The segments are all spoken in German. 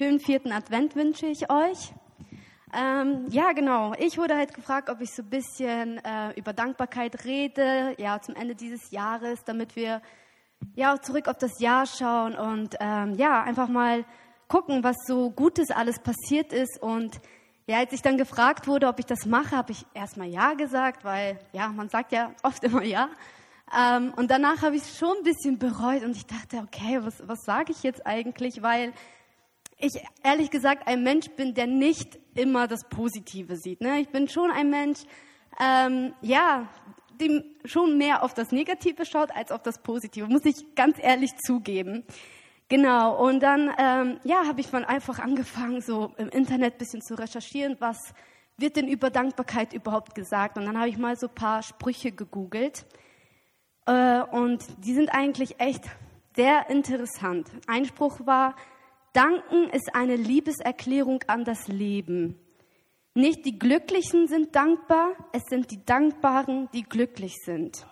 Schönen vierten Advent wünsche ich euch. Ähm, ja, genau. Ich wurde halt gefragt, ob ich so ein bisschen äh, über Dankbarkeit rede, ja, zum Ende dieses Jahres, damit wir ja auch zurück auf das Jahr schauen und ähm, ja, einfach mal gucken, was so Gutes alles passiert ist. Und ja, als ich dann gefragt wurde, ob ich das mache, habe ich erstmal Ja gesagt, weil ja, man sagt ja oft immer Ja. Ähm, und danach habe ich es schon ein bisschen bereut und ich dachte, okay, was, was sage ich jetzt eigentlich? Weil ich ehrlich gesagt ein Mensch bin, der nicht immer das Positive sieht. Ne? Ich bin schon ein Mensch, ähm, ja, dem schon mehr auf das Negative schaut als auf das Positive, muss ich ganz ehrlich zugeben. Genau, und dann ähm, ja, habe ich mal einfach angefangen, so im Internet ein bisschen zu recherchieren, was wird denn über Dankbarkeit überhaupt gesagt. Und dann habe ich mal so ein paar Sprüche gegoogelt. Äh, und die sind eigentlich echt sehr interessant. Ein Spruch war, Danken ist eine Liebeserklärung an das Leben. Nicht die Glücklichen sind dankbar, es sind die Dankbaren, die glücklich sind.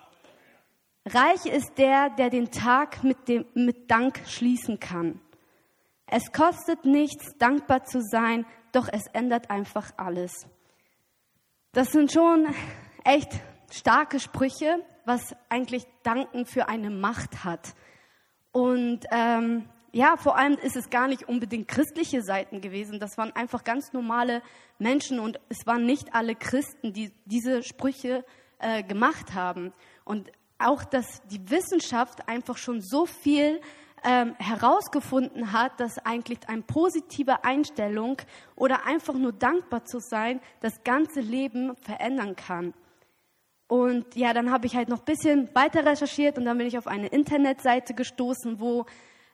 Reich ist der, der den Tag mit, dem, mit Dank schließen kann. Es kostet nichts, dankbar zu sein, doch es ändert einfach alles. Das sind schon echt starke Sprüche, was eigentlich Danken für eine Macht hat. Und ähm, ja, vor allem ist es gar nicht unbedingt christliche Seiten gewesen. Das waren einfach ganz normale Menschen und es waren nicht alle Christen, die diese Sprüche äh, gemacht haben. Und auch, dass die Wissenschaft einfach schon so viel ähm, herausgefunden hat, dass eigentlich eine positive Einstellung oder einfach nur dankbar zu sein, das ganze Leben verändern kann. Und ja, dann habe ich halt noch ein bisschen weiter recherchiert und dann bin ich auf eine Internetseite gestoßen, wo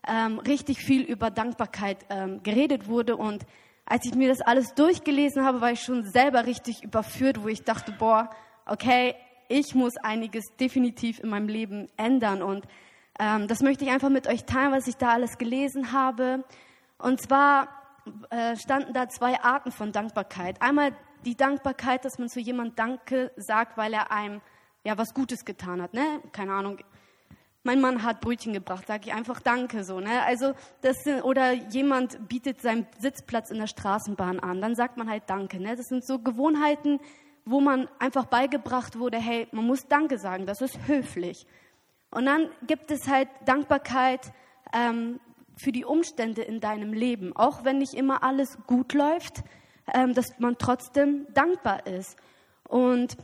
ähm, richtig viel über Dankbarkeit ähm, geredet wurde. Und als ich mir das alles durchgelesen habe, war ich schon selber richtig überführt, wo ich dachte, boah, okay, ich muss einiges definitiv in meinem Leben ändern. Und ähm, das möchte ich einfach mit euch teilen, was ich da alles gelesen habe. Und zwar äh, standen da zwei Arten von Dankbarkeit. Einmal die Dankbarkeit, dass man zu jemandem Danke sagt, weil er einem ja was Gutes getan hat. Ne? Keine Ahnung, mein Mann hat Brötchen gebracht, sage ich einfach Danke so. Ne? Also das sind, oder jemand bietet seinen Sitzplatz in der Straßenbahn an, dann sagt man halt Danke. Ne? Das sind so Gewohnheiten, wo man einfach beigebracht wurde, hey, man muss Danke sagen, das ist höflich. Und dann gibt es halt Dankbarkeit ähm, für die Umstände in deinem Leben, auch wenn nicht immer alles gut läuft, ähm, dass man trotzdem dankbar ist. Und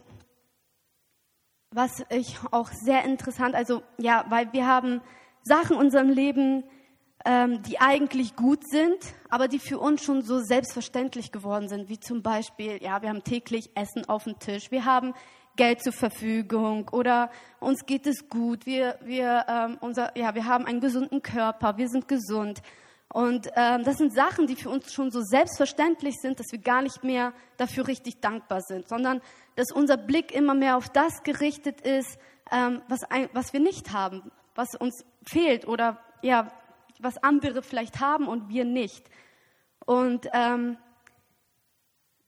was ich auch sehr interessant, also ja, weil wir haben Sachen in unserem Leben, ähm, die eigentlich gut sind, aber die für uns schon so selbstverständlich geworden sind, wie zum Beispiel, ja, wir haben täglich Essen auf dem Tisch, wir haben Geld zur Verfügung oder uns geht es gut, wir, wir, ähm, unser, ja, wir haben einen gesunden Körper, wir sind gesund. Und ähm, das sind Sachen, die für uns schon so selbstverständlich sind, dass wir gar nicht mehr dafür richtig dankbar sind, sondern dass unser Blick immer mehr auf das gerichtet ist, ähm, was, ein, was wir nicht haben, was uns fehlt oder ja, was andere vielleicht haben und wir nicht. Und ähm,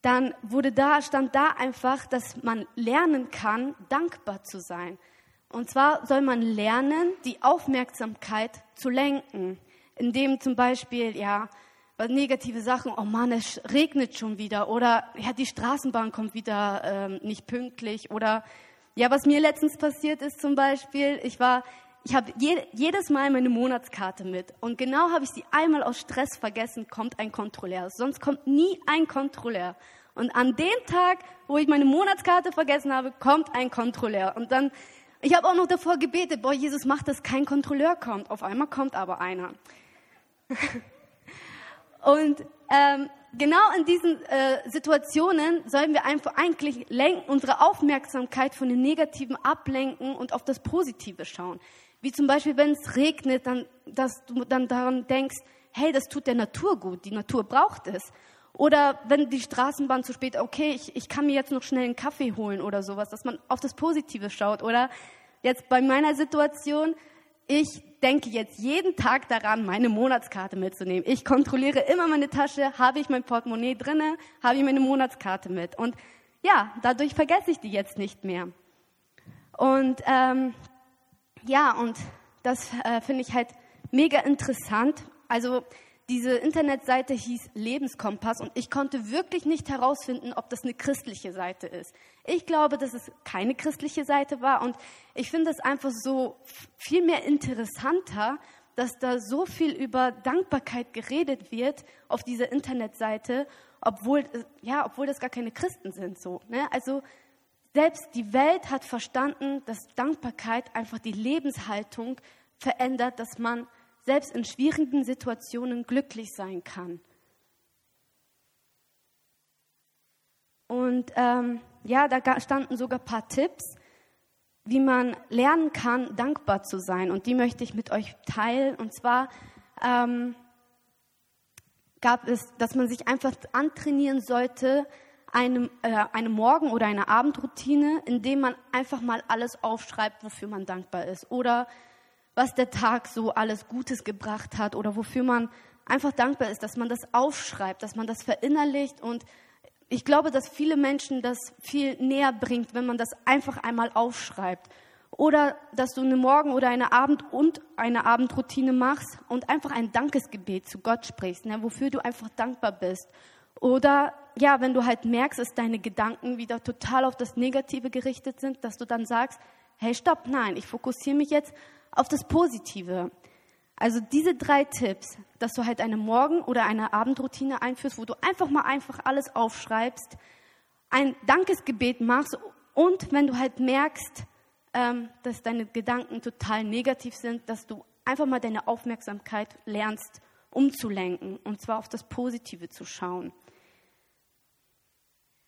dann wurde da, stand da einfach, dass man lernen kann, dankbar zu sein. Und zwar soll man lernen, die Aufmerksamkeit zu lenken indem zum Beispiel, ja, negative Sachen, oh Mann, es regnet schon wieder oder ja, die Straßenbahn kommt wieder ähm, nicht pünktlich oder ja, was mir letztens passiert ist zum Beispiel, ich war, ich habe je, jedes Mal meine Monatskarte mit und genau habe ich sie einmal aus Stress vergessen, kommt ein Kontrolleur. Sonst kommt nie ein Kontrolleur. Und an dem Tag, wo ich meine Monatskarte vergessen habe, kommt ein Kontrolleur. Und dann, ich habe auch noch davor gebetet, boah, Jesus, mach, dass kein Kontrolleur kommt. Auf einmal kommt aber einer. Und ähm, genau in diesen äh, Situationen sollen wir einfach eigentlich lenken, unsere Aufmerksamkeit von den Negativen ablenken und auf das Positive schauen. Wie zum Beispiel, wenn es regnet, dann, dass du dann daran denkst, hey, das tut der Natur gut, die Natur braucht es. Oder wenn die Straßenbahn zu spät, okay, ich, ich kann mir jetzt noch schnell einen Kaffee holen oder sowas, dass man auf das Positive schaut. Oder jetzt bei meiner Situation, ich denke jetzt jeden Tag daran, meine Monatskarte mitzunehmen. Ich kontrolliere immer meine Tasche, habe ich mein Portemonnaie drinne, habe ich meine Monatskarte mit. Und ja, dadurch vergesse ich die jetzt nicht mehr. Und ähm, ja, und das äh, finde ich halt mega interessant. Also diese Internetseite hieß Lebenskompass und ich konnte wirklich nicht herausfinden, ob das eine christliche Seite ist. Ich glaube, dass es keine christliche Seite war und ich finde es einfach so viel mehr interessanter, dass da so viel über Dankbarkeit geredet wird auf dieser Internetseite, obwohl, ja, obwohl das gar keine Christen sind, so, ne? Also, selbst die Welt hat verstanden, dass Dankbarkeit einfach die Lebenshaltung verändert, dass man selbst in schwierigen Situationen glücklich sein kann. Und ähm, ja, da standen sogar ein paar Tipps, wie man lernen kann, dankbar zu sein. Und die möchte ich mit euch teilen. Und zwar ähm, gab es, dass man sich einfach antrainieren sollte, eine, äh, eine Morgen- oder eine Abendroutine, indem man einfach mal alles aufschreibt, wofür man dankbar ist. Oder was der Tag so alles Gutes gebracht hat oder wofür man einfach dankbar ist, dass man das aufschreibt, dass man das verinnerlicht und ich glaube, dass viele Menschen das viel näher bringt, wenn man das einfach einmal aufschreibt. Oder dass du eine Morgen- oder eine Abend- und eine Abendroutine machst und einfach ein Dankesgebet zu Gott sprichst, ne, wofür du einfach dankbar bist. Oder ja, wenn du halt merkst, dass deine Gedanken wieder total auf das Negative gerichtet sind, dass du dann sagst, hey, stopp, nein, ich fokussiere mich jetzt auf das Positive. Also diese drei Tipps, dass du halt eine Morgen- oder eine Abendroutine einführst, wo du einfach mal einfach alles aufschreibst, ein Dankesgebet machst und wenn du halt merkst, ähm, dass deine Gedanken total negativ sind, dass du einfach mal deine Aufmerksamkeit lernst umzulenken und zwar auf das Positive zu schauen.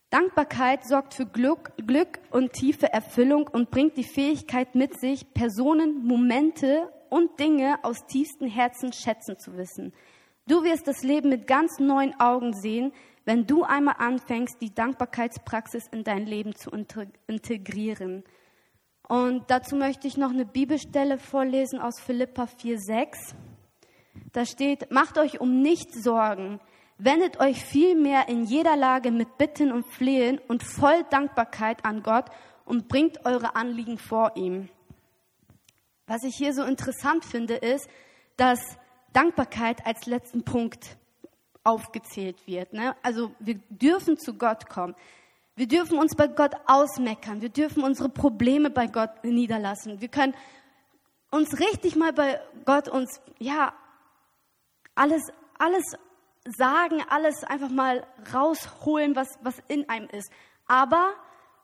Dankbarkeit sorgt für Glück, Glück und tiefe Erfüllung und bringt die Fähigkeit mit sich, Personen, Momente und Dinge aus tiefstem Herzen schätzen zu wissen. Du wirst das Leben mit ganz neuen Augen sehen, wenn du einmal anfängst, die Dankbarkeitspraxis in dein Leben zu integrieren. Und dazu möchte ich noch eine Bibelstelle vorlesen aus Philippa 4,6. Da steht, macht euch um nichts Sorgen, Wendet euch vielmehr in jeder Lage mit Bitten und Flehen und voll Dankbarkeit an Gott und bringt eure Anliegen vor ihm. Was ich hier so interessant finde, ist, dass Dankbarkeit als letzten Punkt aufgezählt wird. Ne? Also wir dürfen zu Gott kommen. Wir dürfen uns bei Gott ausmeckern. Wir dürfen unsere Probleme bei Gott niederlassen. Wir können uns richtig mal bei Gott uns, ja, alles, alles sagen, alles einfach mal rausholen, was, was in einem ist. Aber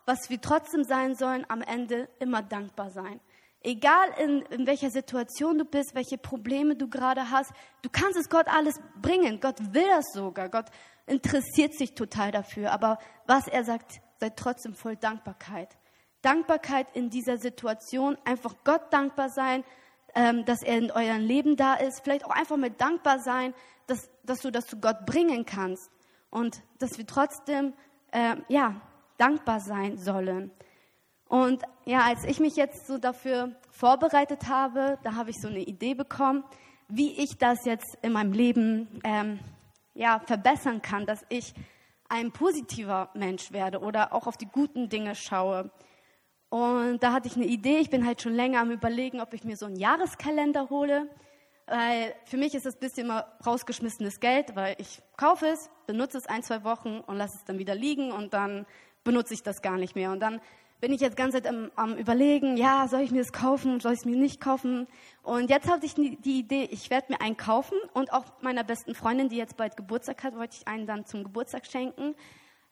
was wir trotzdem sein sollen, am Ende immer dankbar sein. Egal in, in welcher Situation du bist, welche Probleme du gerade hast, du kannst es Gott alles bringen. Gott will das sogar. Gott interessiert sich total dafür. Aber was er sagt, seid trotzdem voll Dankbarkeit. Dankbarkeit in dieser Situation, einfach Gott dankbar sein, ähm, dass er in eurem Leben da ist. Vielleicht auch einfach mal dankbar sein, dass, dass du das zu Gott bringen kannst und dass wir trotzdem äh, ja, dankbar sein sollen. Und ja, als ich mich jetzt so dafür vorbereitet habe, da habe ich so eine Idee bekommen, wie ich das jetzt in meinem Leben ähm, ja, verbessern kann, dass ich ein positiver Mensch werde oder auch auf die guten Dinge schaue. Und da hatte ich eine Idee. Ich bin halt schon länger am Überlegen, ob ich mir so einen Jahreskalender hole. Weil für mich ist das ein bisschen immer rausgeschmissenes Geld, weil ich kaufe es, benutze es ein, zwei Wochen und lasse es dann wieder liegen und dann benutze ich das gar nicht mehr. Und dann bin ich jetzt ganz Zeit am, am Überlegen, ja, soll ich mir das kaufen, soll ich es mir nicht kaufen? Und jetzt hatte ich die Idee, ich werde mir einen kaufen und auch meiner besten Freundin, die jetzt bald Geburtstag hat, wollte ich einen dann zum Geburtstag schenken.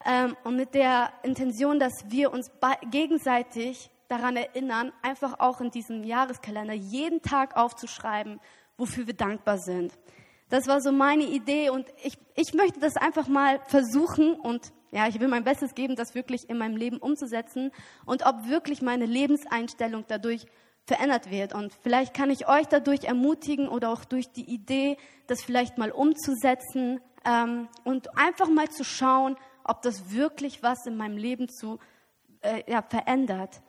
Ähm, und mit der Intention, dass wir uns gegenseitig daran erinnern, einfach auch in diesem Jahreskalender jeden Tag aufzuschreiben, wofür wir dankbar sind. Das war so meine Idee und ich, ich möchte das einfach mal versuchen und ja, ich will mein Bestes geben, das wirklich in meinem Leben umzusetzen und ob wirklich meine Lebenseinstellung dadurch verändert wird. Und vielleicht kann ich euch dadurch ermutigen oder auch durch die Idee, das vielleicht mal umzusetzen ähm, und einfach mal zu schauen, ob das wirklich was in meinem Leben zu, äh, ja, verändert.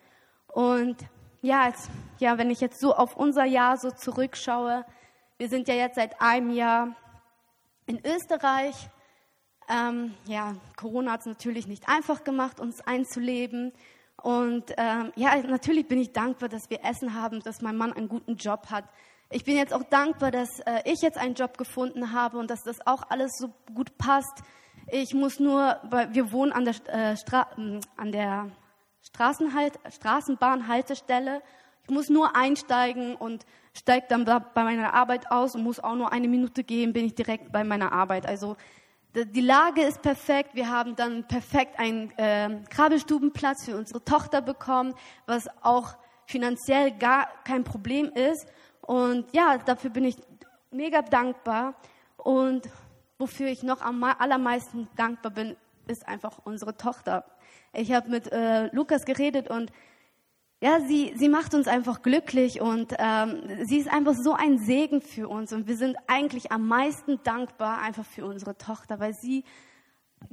Und ja, als, ja, wenn ich jetzt so auf unser Jahr so zurückschaue, wir sind ja jetzt seit einem Jahr in Österreich. Ähm, ja, Corona hat es natürlich nicht einfach gemacht, uns einzuleben. Und ähm, ja, natürlich bin ich dankbar, dass wir Essen haben, dass mein Mann einen guten Job hat. ich bin jetzt auch dankbar, dass äh, ich jetzt einen Job gefunden habe und dass das auch alles so gut passt. Ich muss nur, weil wir wohnen an der, äh, Stra hm, an der Straßenhalt Straßenbahnhaltestelle. Ich muss nur einsteigen und steige dann bei meiner Arbeit aus und muss auch nur eine Minute gehen, bin ich direkt bei meiner Arbeit. Also die Lage ist perfekt. Wir haben dann perfekt einen äh, Krabbelstubenplatz für unsere Tochter bekommen, was auch finanziell gar kein Problem ist. Und ja, dafür bin ich mega dankbar. Und wofür ich noch am allermeisten dankbar bin, ist einfach unsere Tochter. Ich habe mit äh, Lukas geredet und ja, sie, sie macht uns einfach glücklich und ähm, sie ist einfach so ein Segen für uns und wir sind eigentlich am meisten dankbar einfach für unsere Tochter, weil sie,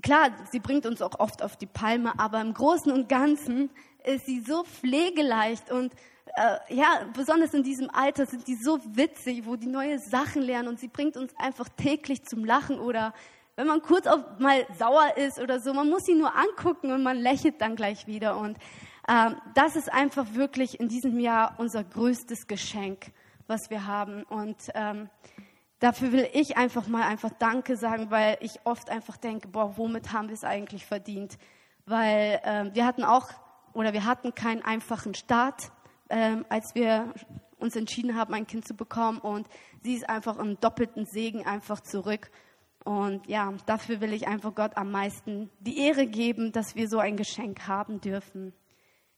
klar, sie bringt uns auch oft auf die Palme, aber im Großen und Ganzen ist sie so pflegeleicht und äh, ja, besonders in diesem Alter sind die so witzig, wo die neue Sachen lernen und sie bringt uns einfach täglich zum Lachen oder wenn man kurz auf mal sauer ist oder so, man muss sie nur angucken und man lächelt dann gleich wieder und das ist einfach wirklich in diesem Jahr unser größtes Geschenk, was wir haben. Und ähm, dafür will ich einfach mal einfach Danke sagen, weil ich oft einfach denke, boah, womit haben wir es eigentlich verdient? Weil ähm, wir hatten auch oder wir hatten keinen einfachen Start, ähm, als wir uns entschieden haben, ein Kind zu bekommen. Und sie ist einfach im doppelten Segen einfach zurück. Und ja, dafür will ich einfach Gott am meisten die Ehre geben, dass wir so ein Geschenk haben dürfen.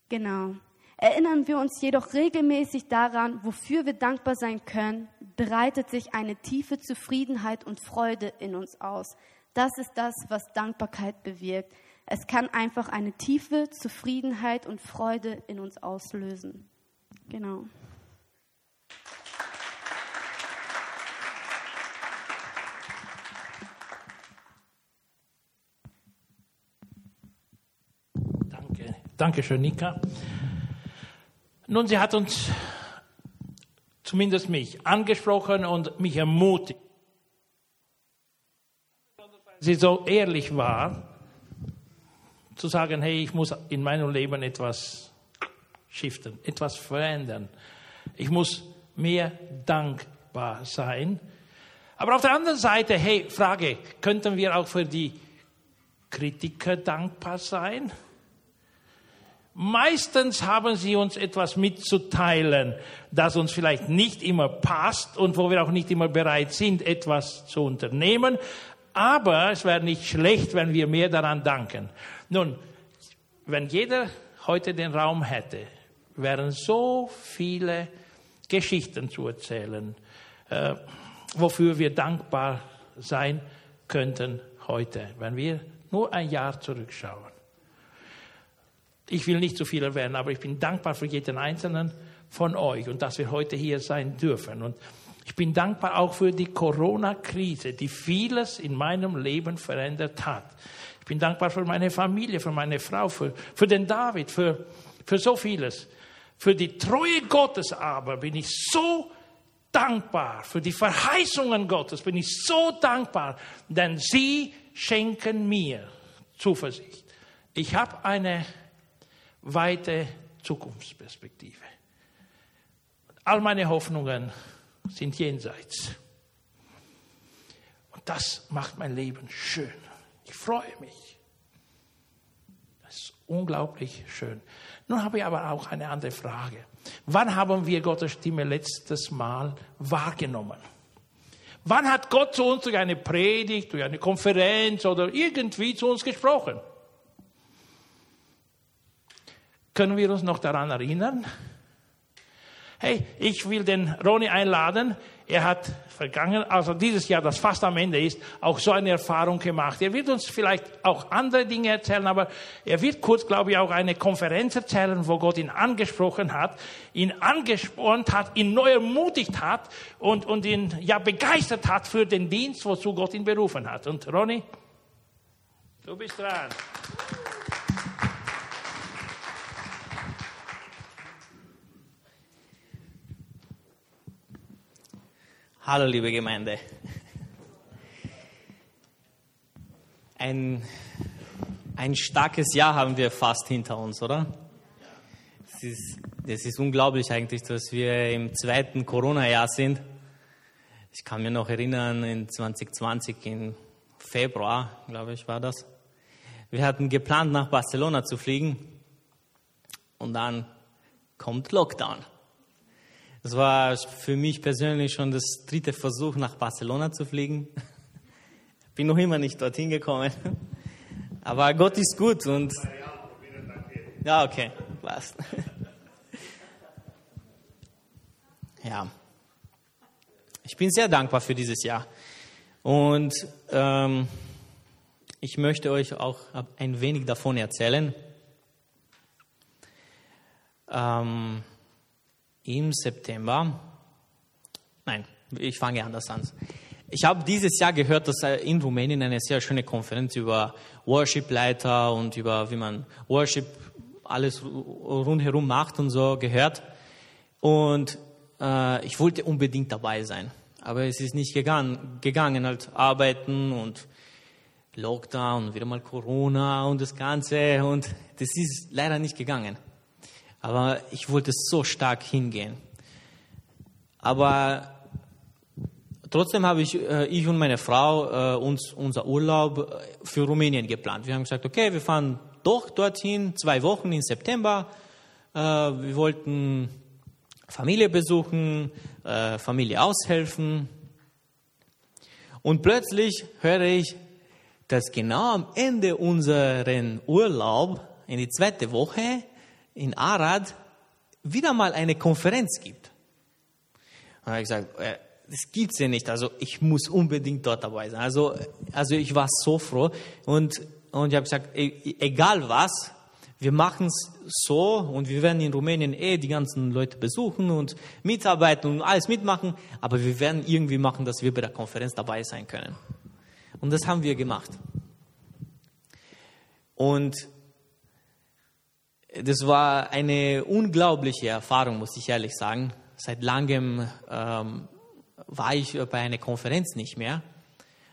Genau. Erinnern wir uns jedoch regelmäßig daran, wofür wir dankbar sein können, breitet sich eine tiefe Zufriedenheit und Freude in uns aus. Das ist das, was Dankbarkeit bewirkt. Es kann einfach eine tiefe Zufriedenheit und Freude in uns auslösen. Genau. Dankeschön, Nika. Nun, sie hat uns, zumindest mich, angesprochen und mich ermutigt. Sie so ehrlich war, zu sagen, hey, ich muss in meinem Leben etwas shiften, etwas verändern. Ich muss mehr dankbar sein. Aber auf der anderen Seite, hey, Frage, könnten wir auch für die Kritiker dankbar sein? Meistens haben sie uns etwas mitzuteilen, das uns vielleicht nicht immer passt und wo wir auch nicht immer bereit sind, etwas zu unternehmen. Aber es wäre nicht schlecht, wenn wir mehr daran danken. Nun, wenn jeder heute den Raum hätte, wären so viele Geschichten zu erzählen, äh, wofür wir dankbar sein könnten heute, wenn wir nur ein Jahr zurückschauen. Ich will nicht zu viel erwähnen, aber ich bin dankbar für jeden einzelnen von euch und dass wir heute hier sein dürfen. Und ich bin dankbar auch für die Corona-Krise, die vieles in meinem Leben verändert hat. Ich bin dankbar für meine Familie, für meine Frau, für, für den David, für, für so vieles. Für die Treue Gottes aber bin ich so dankbar. Für die Verheißungen Gottes bin ich so dankbar, denn sie schenken mir Zuversicht. Ich habe eine weite Zukunftsperspektive. All meine Hoffnungen sind jenseits. Und das macht mein Leben schön. Ich freue mich. Das ist unglaublich schön. Nun habe ich aber auch eine andere Frage. Wann haben wir Gottes Stimme letztes Mal wahrgenommen? Wann hat Gott zu uns durch eine Predigt, durch eine Konferenz oder irgendwie zu uns gesprochen? Können wir uns noch daran erinnern? Hey, ich will den Ronny einladen. Er hat vergangen, also dieses Jahr, das fast am Ende ist, auch so eine Erfahrung gemacht. Er wird uns vielleicht auch andere Dinge erzählen, aber er wird kurz, glaube ich, auch eine Konferenz erzählen, wo Gott ihn angesprochen hat, ihn angespornt hat, ihn neu ermutigt hat und, und ihn ja begeistert hat für den Dienst, wozu Gott ihn berufen hat. Und Ronny, du bist dran. Hallo, liebe Gemeinde. Ein, ein starkes Jahr haben wir fast hinter uns, oder? Es ist Das ist unglaublich eigentlich, dass wir im zweiten Corona-Jahr sind. Ich kann mir noch erinnern, in 2020, im Februar, glaube ich, war das. Wir hatten geplant, nach Barcelona zu fliegen und dann kommt Lockdown. Das war für mich persönlich schon das dritte Versuch, nach Barcelona zu fliegen. Bin noch immer nicht dorthin gekommen. Aber Gott ist gut und. Ja, okay, passt. Ja. Ich bin sehr dankbar für dieses Jahr. Und ähm, ich möchte euch auch ein wenig davon erzählen. Ähm, Im September, nein, ich fange anders an. Ich habe dieses Jahr gehört, dass in Rumänien eine sehr schöne Konferenz über Worship-Leiter und über wie man Worship alles rundherum macht und so gehört. Und äh, ich wollte unbedingt dabei sein. Aber es ist nicht gegangen, gegangen halt arbeiten und Lockdown, wieder mal Corona und das Ganze. Und das ist leider nicht gegangen. Aber ich wollte so stark hingehen. Aber trotzdem habe ich, äh, ich und meine Frau äh, uns unser Urlaub äh, für Rumänien geplant. Wir haben gesagt, okay, wir fahren doch dorthin, zwei Wochen im September. Äh, wir wollten Familie besuchen, Familie aushelfen. Und plötzlich höre ich, dass genau am Ende unseren Urlaub, in die zweite Woche, in Arad, wieder mal eine Konferenz gibt. Und habe ich gesagt, äh, das gibt's ja nicht. Also ich muss unbedingt dort dabei sein. Also, also ich war so froh und und ich habe gesagt, e, egal was, wir machen es so und wir werden in Rumänien eh die ganzen Leute besuchen und mitarbeiten und alles mitmachen, aber wir werden irgendwie machen, dass wir bei der Konferenz dabei sein können. Und das haben wir gemacht. Und das war eine unglaubliche Erfahrung, muss ich ehrlich sagen. Seit langem ähm, war ich bei einer Konferenz nicht mehr,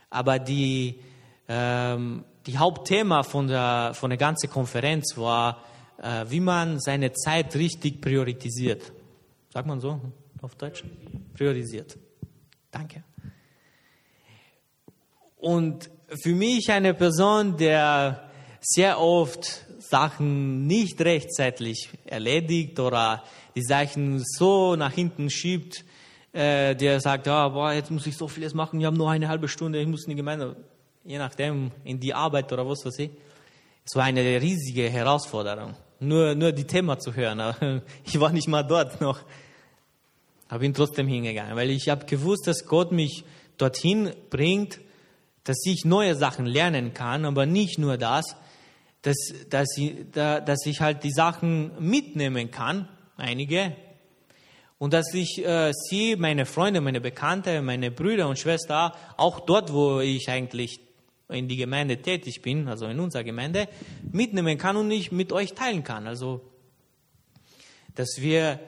aber die ähm, die Hauptthema von der, von der ganzen Konferenz war, äh, wie man seine Zeit richtig priorisiert. Sagt man so auf Deutsch? Priorisiert. Danke. Und für mich eine Person, der sehr oft Sachen nicht rechtzeitig erledigt oder die Sachen so nach hinten schiebt, äh, der sagt, ja, boah, jetzt muss ich so vieles machen, ich habe nur eine halbe Stunde, ich muss in die Gemeinde je nachdem, in die Arbeit oder was weiß ich. Es war eine riesige Herausforderung, nur, nur die Thema zu hören. Ich war nicht mal dort noch. Aber bin trotzdem hingegangen, weil ich habe gewusst, dass Gott mich dorthin bringt, dass ich neue Sachen lernen kann, aber nicht nur das, dass, dass, ich, dass ich halt die Sachen mitnehmen kann, einige, und dass ich äh, sie, meine Freunde, meine Bekannte, meine Brüder und Schwestern, auch dort, wo ich eigentlich in die Gemeinde tätig bin, also in unserer Gemeinde, mitnehmen kann und ich mit euch teilen kann. Also, dass wir,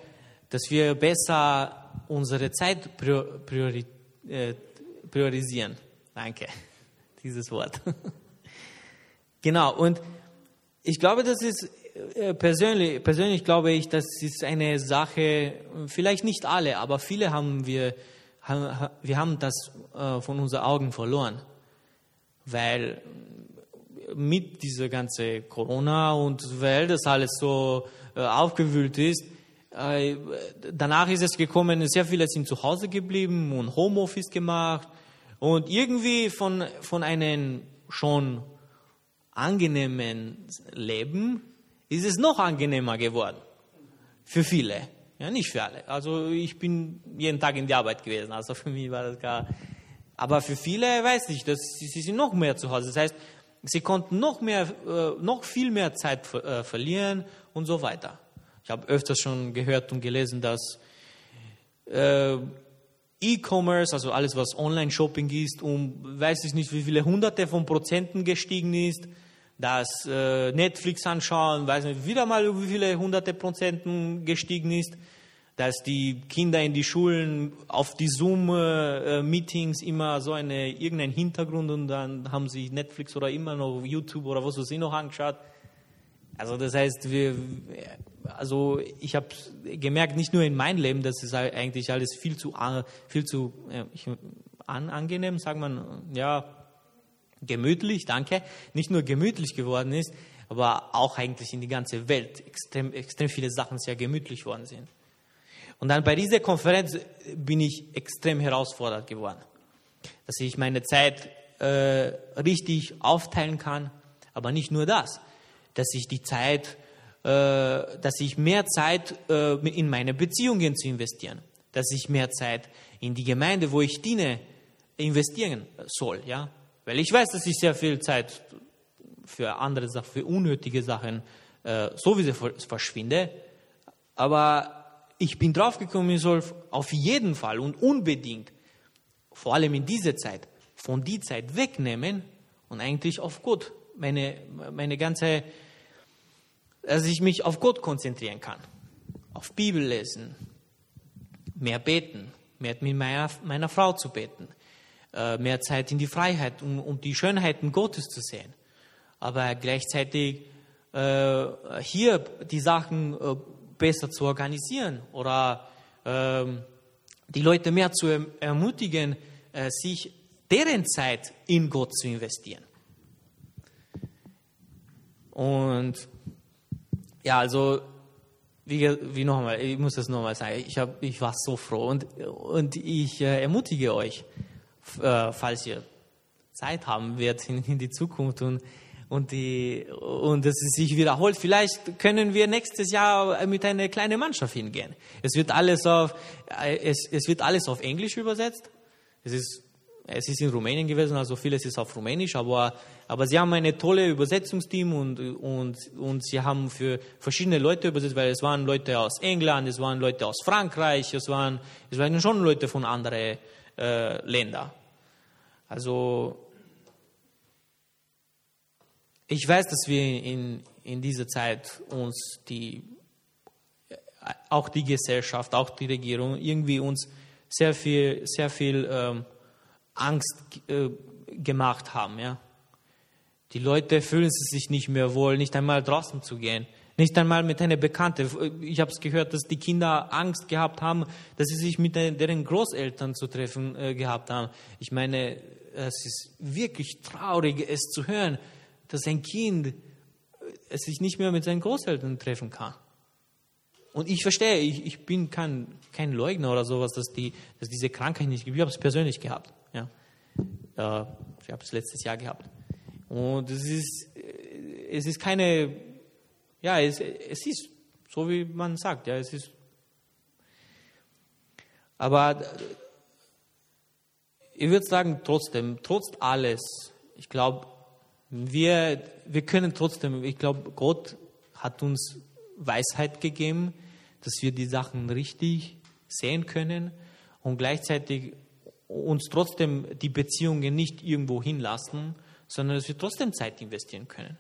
dass wir besser unsere Zeit priori, äh, priorisieren. Danke, dieses Wort. genau, und ich glaube, das ist äh, persönlich, persönlich glaube ich, das ist eine Sache, vielleicht nicht alle, aber viele haben wir, wir haben das äh, von unseren Augen verloren. Weil mit dieser ganzen Corona und weil das alles so äh, aufgewühlt ist, danach ist es gekommen, sehr viele sind zu Hause geblieben und Homeoffice gemacht. Und irgendwie von, von einem schon angenehmen Leben ist es noch angenehmer geworden. Für viele. Ja, nicht für alle. Also ich bin jeden Tag in die Arbeit gewesen. Also für mich war das gar aber für viele weiß ich, dass sie, sie sind noch mehr zu Hause. Das heißt, sie konnten noch mehr, äh, noch viel mehr Zeit äh, verlieren und so weiter. Ich habe öfters schon gehört und gelesen, dass äh, E-Commerce, also alles, was Online-Shopping ist, um weiß ich nicht, wie viele Hunderte von Prozenten gestiegen ist. Dass äh, Netflix anschauen, weiß nicht, wieder mal wie viele Hunderte Prozenten gestiegen ist dass die Kinder in die Schulen auf die Zoom-Meetings immer so eine, irgendeinen Hintergrund und dann haben sie Netflix oder immer noch YouTube oder was weiß ich noch angeschaut. Also das heißt, wir, also ich habe gemerkt, nicht nur in meinem Leben, dass es eigentlich alles viel zu, viel zu an, angenehm, sagt man, ja, gemütlich, danke, nicht nur gemütlich geworden ist, aber auch eigentlich in die ganze Welt extrem, extrem viele Sachen sehr gemütlich worden sind. Und dann bei dieser Konferenz bin ich extrem herausfordert geworden, dass ich meine Zeit äh, richtig aufteilen kann, aber nicht nur das, dass ich die Zeit, äh, dass ich mehr Zeit äh, in meine Beziehungen zu investieren, dass ich mehr Zeit in die Gemeinde, wo ich diene, investieren soll, ja, weil ich weiß, dass ich sehr viel Zeit für andere Sachen, für unnötige Sachen äh, sowieso verschwinde, aber ich bin draufgekommen, ich soll auf jeden Fall und unbedingt, vor allem in dieser Zeit, von die Zeit wegnehmen und eigentlich auf Gott, meine, meine ganze, dass ich mich auf Gott konzentrieren kann, auf Bibel lesen, mehr beten, mehr mit meiner, meiner Frau zu beten, äh, mehr Zeit in die Freiheit, um, um die Schönheiten Gottes zu sehen. Aber gleichzeitig äh, hier die Sachen äh, besser zu organisieren oder äh, die Leute mehr zu erm-, ermutigen, äh, sich deren Zeit in Gott zu investieren. Und ja, also wie, wie nochmal, ich muss das nochmal sagen, ich, hab, ich war so froh und, und ich äh, ermutige euch, äh, falls ihr Zeit haben werdet in, in die Zukunft und, und, die, und es sich wiederholt, vielleicht können wir nächstes Jahr mit einer kleinen Mannschaft hingehen. Es wird alles auf, äh, es, es wird alles auf Englisch übersetzt. Es ist es ist in Rumänien gewesen, also vieles ist auf Rumänisch, aber, aber sie haben ein tolles Übersetzungsteam und, und, und sie haben für verschiedene Leute übersetzt, weil es waren Leute aus England, es waren Leute aus Frankreich, es waren, es waren schon Leute von anderen äh, Ländern. Also ich weiß, dass wir in, in dieser Zeit uns die, auch die Gesellschaft, auch die Regierung irgendwie uns sehr viel, sehr viel ähm, Angst äh, gemacht haben. Ja? Die Leute fühlen sich nicht mehr wohl, nicht einmal draußen zu gehen. Nicht einmal mit einer Bekannte. Ich habe es gehört, dass die Kinder Angst gehabt haben, dass sie sich mit deren Großeltern zu treffen äh, gehabt haben. Ich meine, es ist wirklich traurig, es zu hören, dass ein Kind es sich nicht mehr mit seinen Großeltern treffen kann. Und ich verstehe, ich, ich bin kein, kein Leugner oder sowas, dass, die, dass diese Krankheit nicht gibt. Ich habe es persönlich gehabt. Ja. Äh, ich habe es letztes Jahr gehabt. Und es ist, es ist keine, ja, es, es ist so, wie man sagt, ja, es ist. Aber ich würde sagen, trotzdem, trotz alles, ich glaube, wir, wir können trotzdem, ich glaube, Gott hat uns Weisheit gegeben, dass wir die Sachen richtig sehen können und gleichzeitig uns trotzdem die Beziehungen nicht irgendwo hinlassen, sondern dass wir trotzdem Zeit investieren können.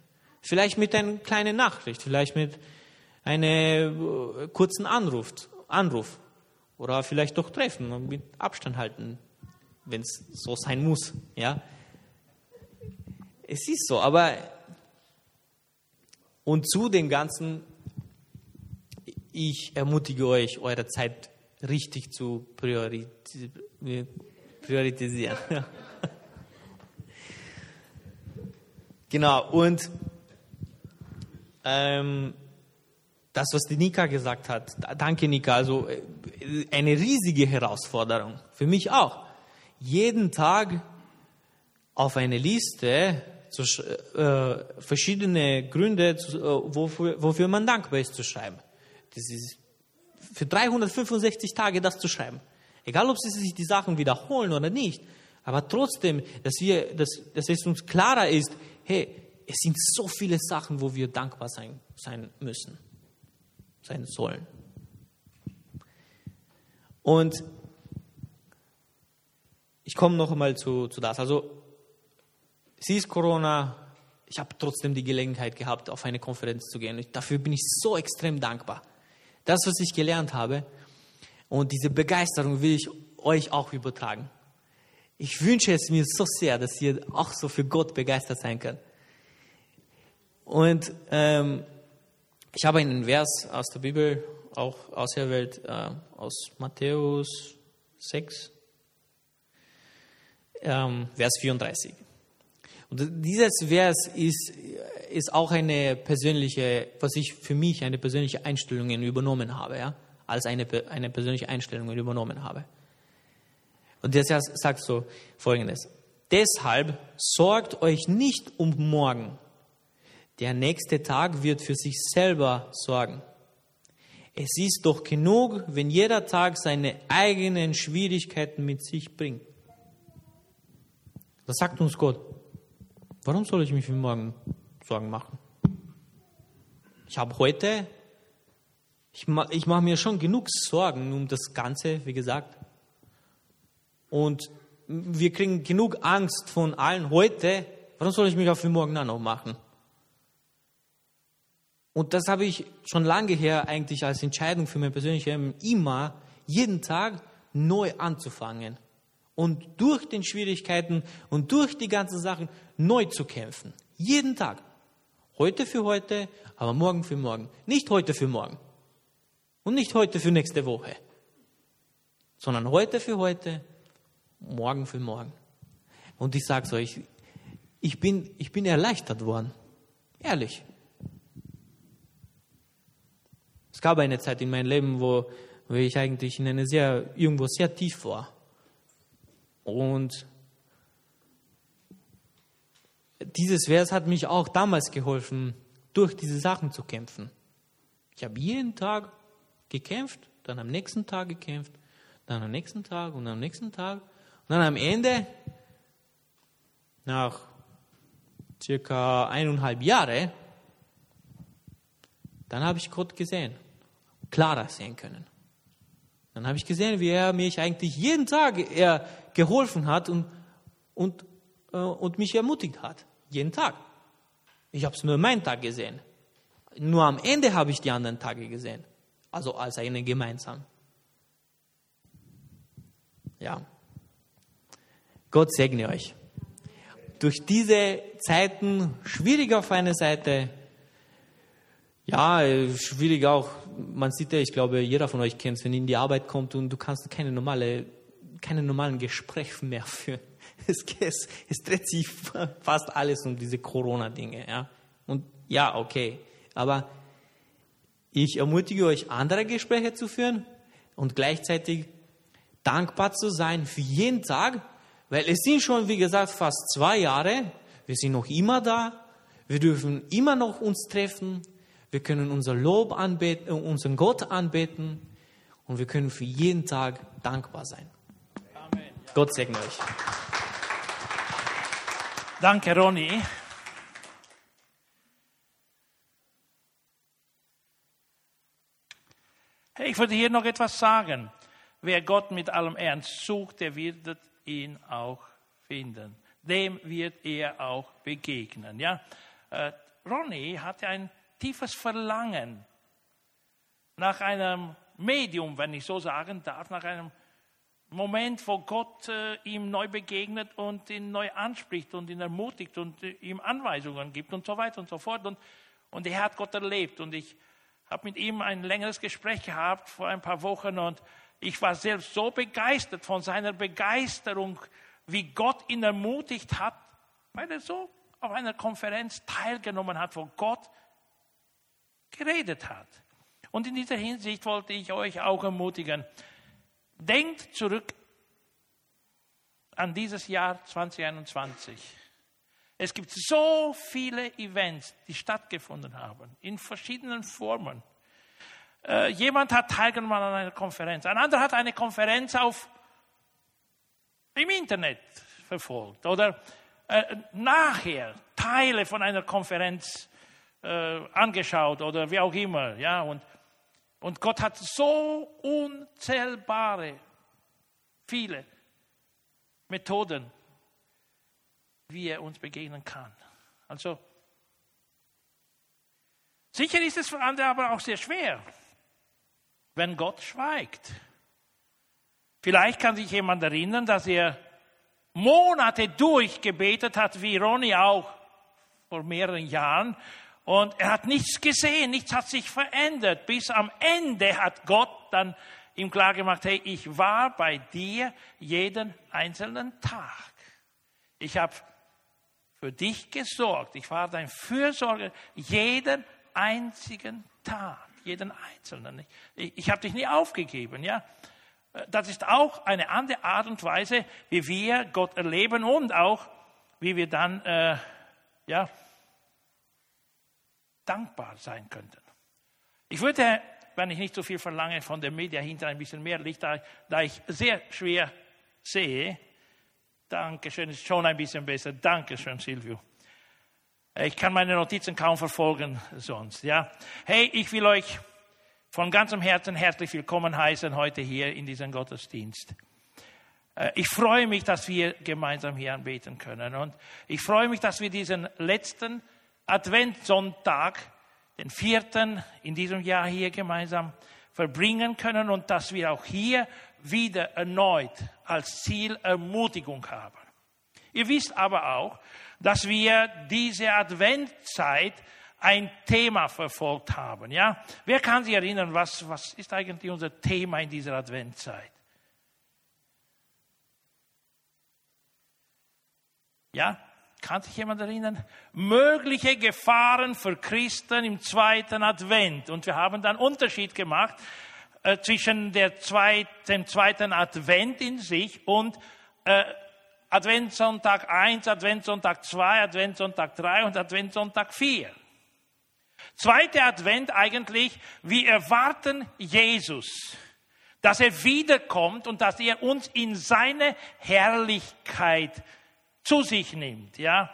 Vielleicht mit einer kleinen Nachricht, vielleicht mit einem äh, kurzen Anruf, Anruf oder vielleicht doch treffen und mit Abstand halten, wenn es so sein muss. Ja, es ist so, aber und zu dem Ganzen, ich ermutige euch, eure Zeit richtig zu priorisieren priorisieren. genau, und ähm, das, was die Nika gesagt hat, danke Nika, also äh, eine riesige Herausforderung, für mich auch. Jeden Tag auf eine Liste zu, äh, verschiedene Gründe, zu, äh, wofür, wofür man dankbar ist, zu schreiben. Das ist für 365 Tage das zu schreiben. Egal, ob sie sich die Sachen wiederholen oder nicht. Aber trotzdem, dass, wir, dass, dass es uns klarer ist, hey, es sind so viele Sachen, wo wir dankbar sein, sein müssen, sein sollen. Und ich komme noch einmal zu, zu das. Also, sie ist Corona. Ich habe trotzdem die Gelegenheit gehabt, auf eine Konferenz zu gehen. Dafür bin ich so extrem dankbar. Das, was ich gelernt habe, und diese Begeisterung will ich euch auch übertragen. Ich wünsche es mir so sehr, dass ihr auch so für Gott begeistert sein könnt. Und ähm, Ich habe einen Vers aus der Bibel auch auserwählt, äh, aus Matthäus 6, ähm, Vers 34. Und dieses Vers ist, ist auch eine persönliche, was ich für mich eine persönliche Einstellung übernommen habe, ja, als eine, eine persönliche Einstellung übernommen habe. Und Vers sagt so folgendes. Deshalb sorgt euch nicht um morgen. Der nächste Tag wird für sich selber sorgen. Es ist doch genug, wenn jeder Tag seine eigenen Schwierigkeiten mit sich bringt. Das sagt uns Gott. Warum soll ich mich für morgen Sorgen machen? Ich habe heute, ich, ich mache mir schon genug Sorgen um das Ganze, wie gesagt. Und wir kriegen genug Angst von allen heute. Warum soll ich mich auch für morgen auch noch machen? Und das habe ich schon lange her eigentlich als Entscheidung für mein persönliches Leben immer, jeden Tag neu anzufangen und durch den Schwierigkeiten und durch die ganzen Sachen neu zu kämpfen. Jeden Tag. Heute für heute, aber morgen für morgen. Nicht heute für morgen. Und nicht heute für nächste Woche. Sondern heute für heute, morgen für morgen. Und ich sage es euch, ich bin, ich bin erleichtert worden. Ehrlich. Es gab eine Zeit in meinem Leben, wo, wo ich eigentlich in eine sehr, irgendwo sehr tief war. Und dieses Vers hat mich auch damals geholfen, durch diese Sachen zu kämpfen. Ich habe jeden Tag gekämpft, dann am nächsten Tag gekämpft, dann am nächsten Tag und am nächsten Tag. Und dann am Ende, nach circa eineinhalb Jahren, dann habe ich Gott gesehen klarer sehen können. Dann habe ich gesehen, wie er mich eigentlich jeden Tag er geholfen hat und, und, äh, und mich ermutigt hat. Jeden Tag. Ich habe es nur meinen Tag gesehen. Nur am Ende habe ich die anderen Tage gesehen. Also als eine gemeinsam. Ja. Gott segne euch. Durch diese Zeiten, schwierig auf einer Seite, ja, schwierig auch man sieht ja, ich glaube, jeder von euch kennt es, wenn ihr in die Arbeit kommt und du kannst keine normale, keine normalen Gespräche mehr führen. Es, es, es dreht sich fast alles um diese Corona-Dinge, ja. Und ja, okay. Aber ich ermutige euch, andere Gespräche zu führen und gleichzeitig dankbar zu sein für jeden Tag, weil es sind schon, wie gesagt, fast zwei Jahre. Wir sind noch immer da. Wir dürfen immer noch uns treffen. Wir können unser Lob anbeten, äh, unseren Gott anbeten und wir können für jeden Tag dankbar sein. Amen. Gott segne euch. Danke, Ronny. Hey, ich würde hier noch etwas sagen. Wer Gott mit allem Ernst sucht, der wird ihn auch finden. Dem wird er auch begegnen. Ja? Äh, Ronny hatte ein tiefes Verlangen nach einem Medium, wenn ich so sagen darf, nach einem Moment, wo Gott äh, ihm neu begegnet und ihn neu anspricht und ihn ermutigt und äh, ihm Anweisungen gibt und so weiter und so fort. Und, und er hat Gott erlebt. Und ich habe mit ihm ein längeres Gespräch gehabt vor ein paar Wochen und ich war selbst so begeistert von seiner Begeisterung, wie Gott ihn ermutigt hat, weil er so auf einer Konferenz teilgenommen hat, wo Gott geredet hat. Und in dieser Hinsicht wollte ich euch auch ermutigen, denkt zurück an dieses Jahr 2021. Es gibt so viele Events, die stattgefunden haben, in verschiedenen Formen. Äh, jemand hat teilgenommen an einer Konferenz, ein anderer hat eine Konferenz auf, im Internet verfolgt oder äh, nachher Teile von einer Konferenz äh, angeschaut oder wie auch immer. Ja? Und, und Gott hat so unzählbare, viele Methoden, wie er uns begegnen kann. Also, sicher ist es für andere aber auch sehr schwer, wenn Gott schweigt. Vielleicht kann sich jemand erinnern, dass er Monate durchgebetet hat, wie Ronny auch vor mehreren Jahren, Und er hat nichts gesehen, nichts hat sich verändert. Bis am Ende hat Gott dann ihm klargemacht, hey, ich war bei dir jeden einzelnen Tag. Ich habe für dich gesorgt. Ich war dein Fürsorger jeden einzigen Tag, jeden einzelnen. Ich, ich habe dich nie aufgegeben, ja. Das ist auch eine andere Art und Weise, wie wir Gott erleben und auch, wie wir dann, äh, ja, dankbar sein könnten. Ich würde, wenn ich nicht so viel verlange, von der Media hinter ein bisschen mehr Licht, da, da ich sehr schwer sehe. Dankeschön, ist schon ein bisschen besser. Dankeschön, Silvio. Ich kann meine Notizen kaum verfolgen sonst, ja. Hey, ich will euch von ganzem Herzen herzlich willkommen heißen heute hier in diesem Gottesdienst. Äh, ich freue mich, dass wir gemeinsam hier anbeten können und ich freue mich, dass wir diesen letzten Adventssonntag, den vierten in diesem Jahr hier gemeinsam verbringen können und dass wir auch hier wieder erneut als Ziel Ermutigung haben. Ihr wisst aber auch, dass wir diese Adventzeit ein Thema verfolgt haben. Ja? Wer kann sich erinnern, was, was ist eigentlich unser Thema in dieser Adventzeit? Ja? Kann sich jemand erinnern? Mögliche Gefahren für Christen im zweiten Advent. Und wir haben dann Unterschied gemacht äh, zwischen der zweit, dem zweiten Advent in sich und äh, Adventssonntag 1, Adventssonntag 2, Adventssonntag 3 und Adventssonntag 4. Zweite Advent eigentlich, wir erwarten Jesus, dass er wiederkommt und dass er uns in seine Herrlichkeit zu sich nimmt, ja.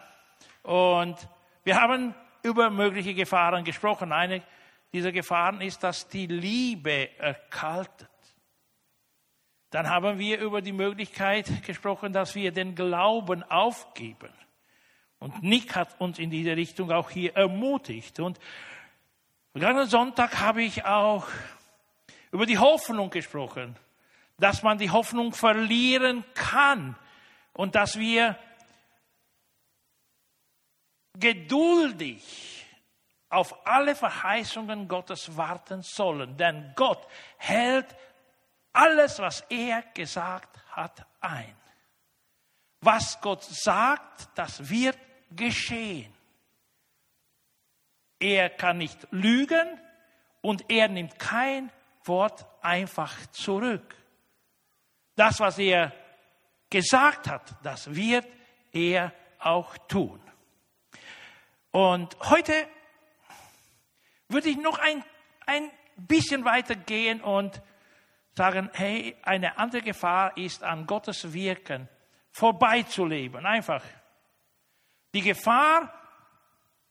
Und wir haben über mögliche Gefahren gesprochen. Eine dieser Gefahren ist, dass die Liebe erkaltet. Dann haben wir über die Möglichkeit gesprochen, dass wir den Glauben aufgeben. Und Nick hat uns in diese Richtung auch hier ermutigt. Und vergangenen Sonntag habe ich auch über die Hoffnung gesprochen, dass man die Hoffnung verlieren kann und dass wir geduldig auf alle Verheißungen Gottes warten sollen. Denn Gott hält alles, was er gesagt hat, ein. Was Gott sagt, das wird geschehen. Er kann nicht lügen und er nimmt kein Wort einfach zurück. Das, was er gesagt hat, das wird er auch tun. Und heute würde ich noch ein, ein bisschen weiter gehen und sagen, hey, eine andere Gefahr ist an Gottes Wirken vorbeizuleben. Einfach. Die Gefahr,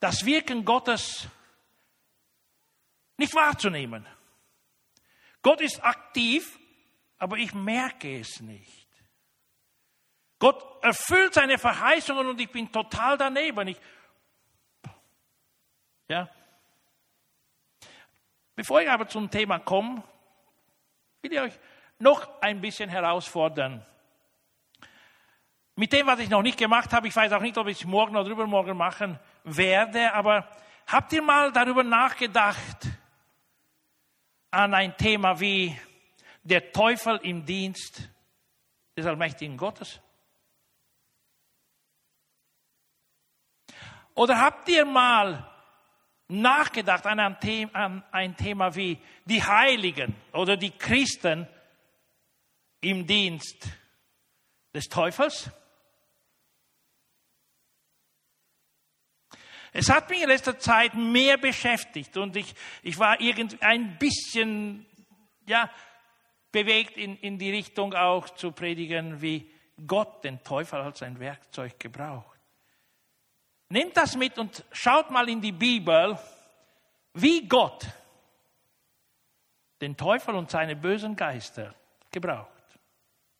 das Wirken Gottes nicht wahrzunehmen. Gott ist aktiv, aber ich merke es nicht. Gott erfüllt seine Verheißungen und ich bin total daneben. Ich ja? Bevor ich aber zum Thema komme, will ich euch noch ein bisschen herausfordern. Mit dem, was ich noch nicht gemacht habe, ich weiß auch nicht, ob ich es morgen oder übermorgen machen werde, aber habt ihr mal darüber nachgedacht, an ein Thema wie der Teufel im Dienst des allmächtigen Gottes? Oder habt ihr mal nachgedacht an ein, Thema, an ein Thema wie die Heiligen oder die Christen im Dienst des Teufels? Es hat mich in letzter Zeit mehr beschäftigt und ich, ich war irgend ein bisschen ja, bewegt in, in die Richtung auch zu predigen, wie Gott den Teufel als ein Werkzeug gebraucht. Nehmt das mit und schaut mal in die Bibel, wie Gott den Teufel und seine bösen Geister gebraucht.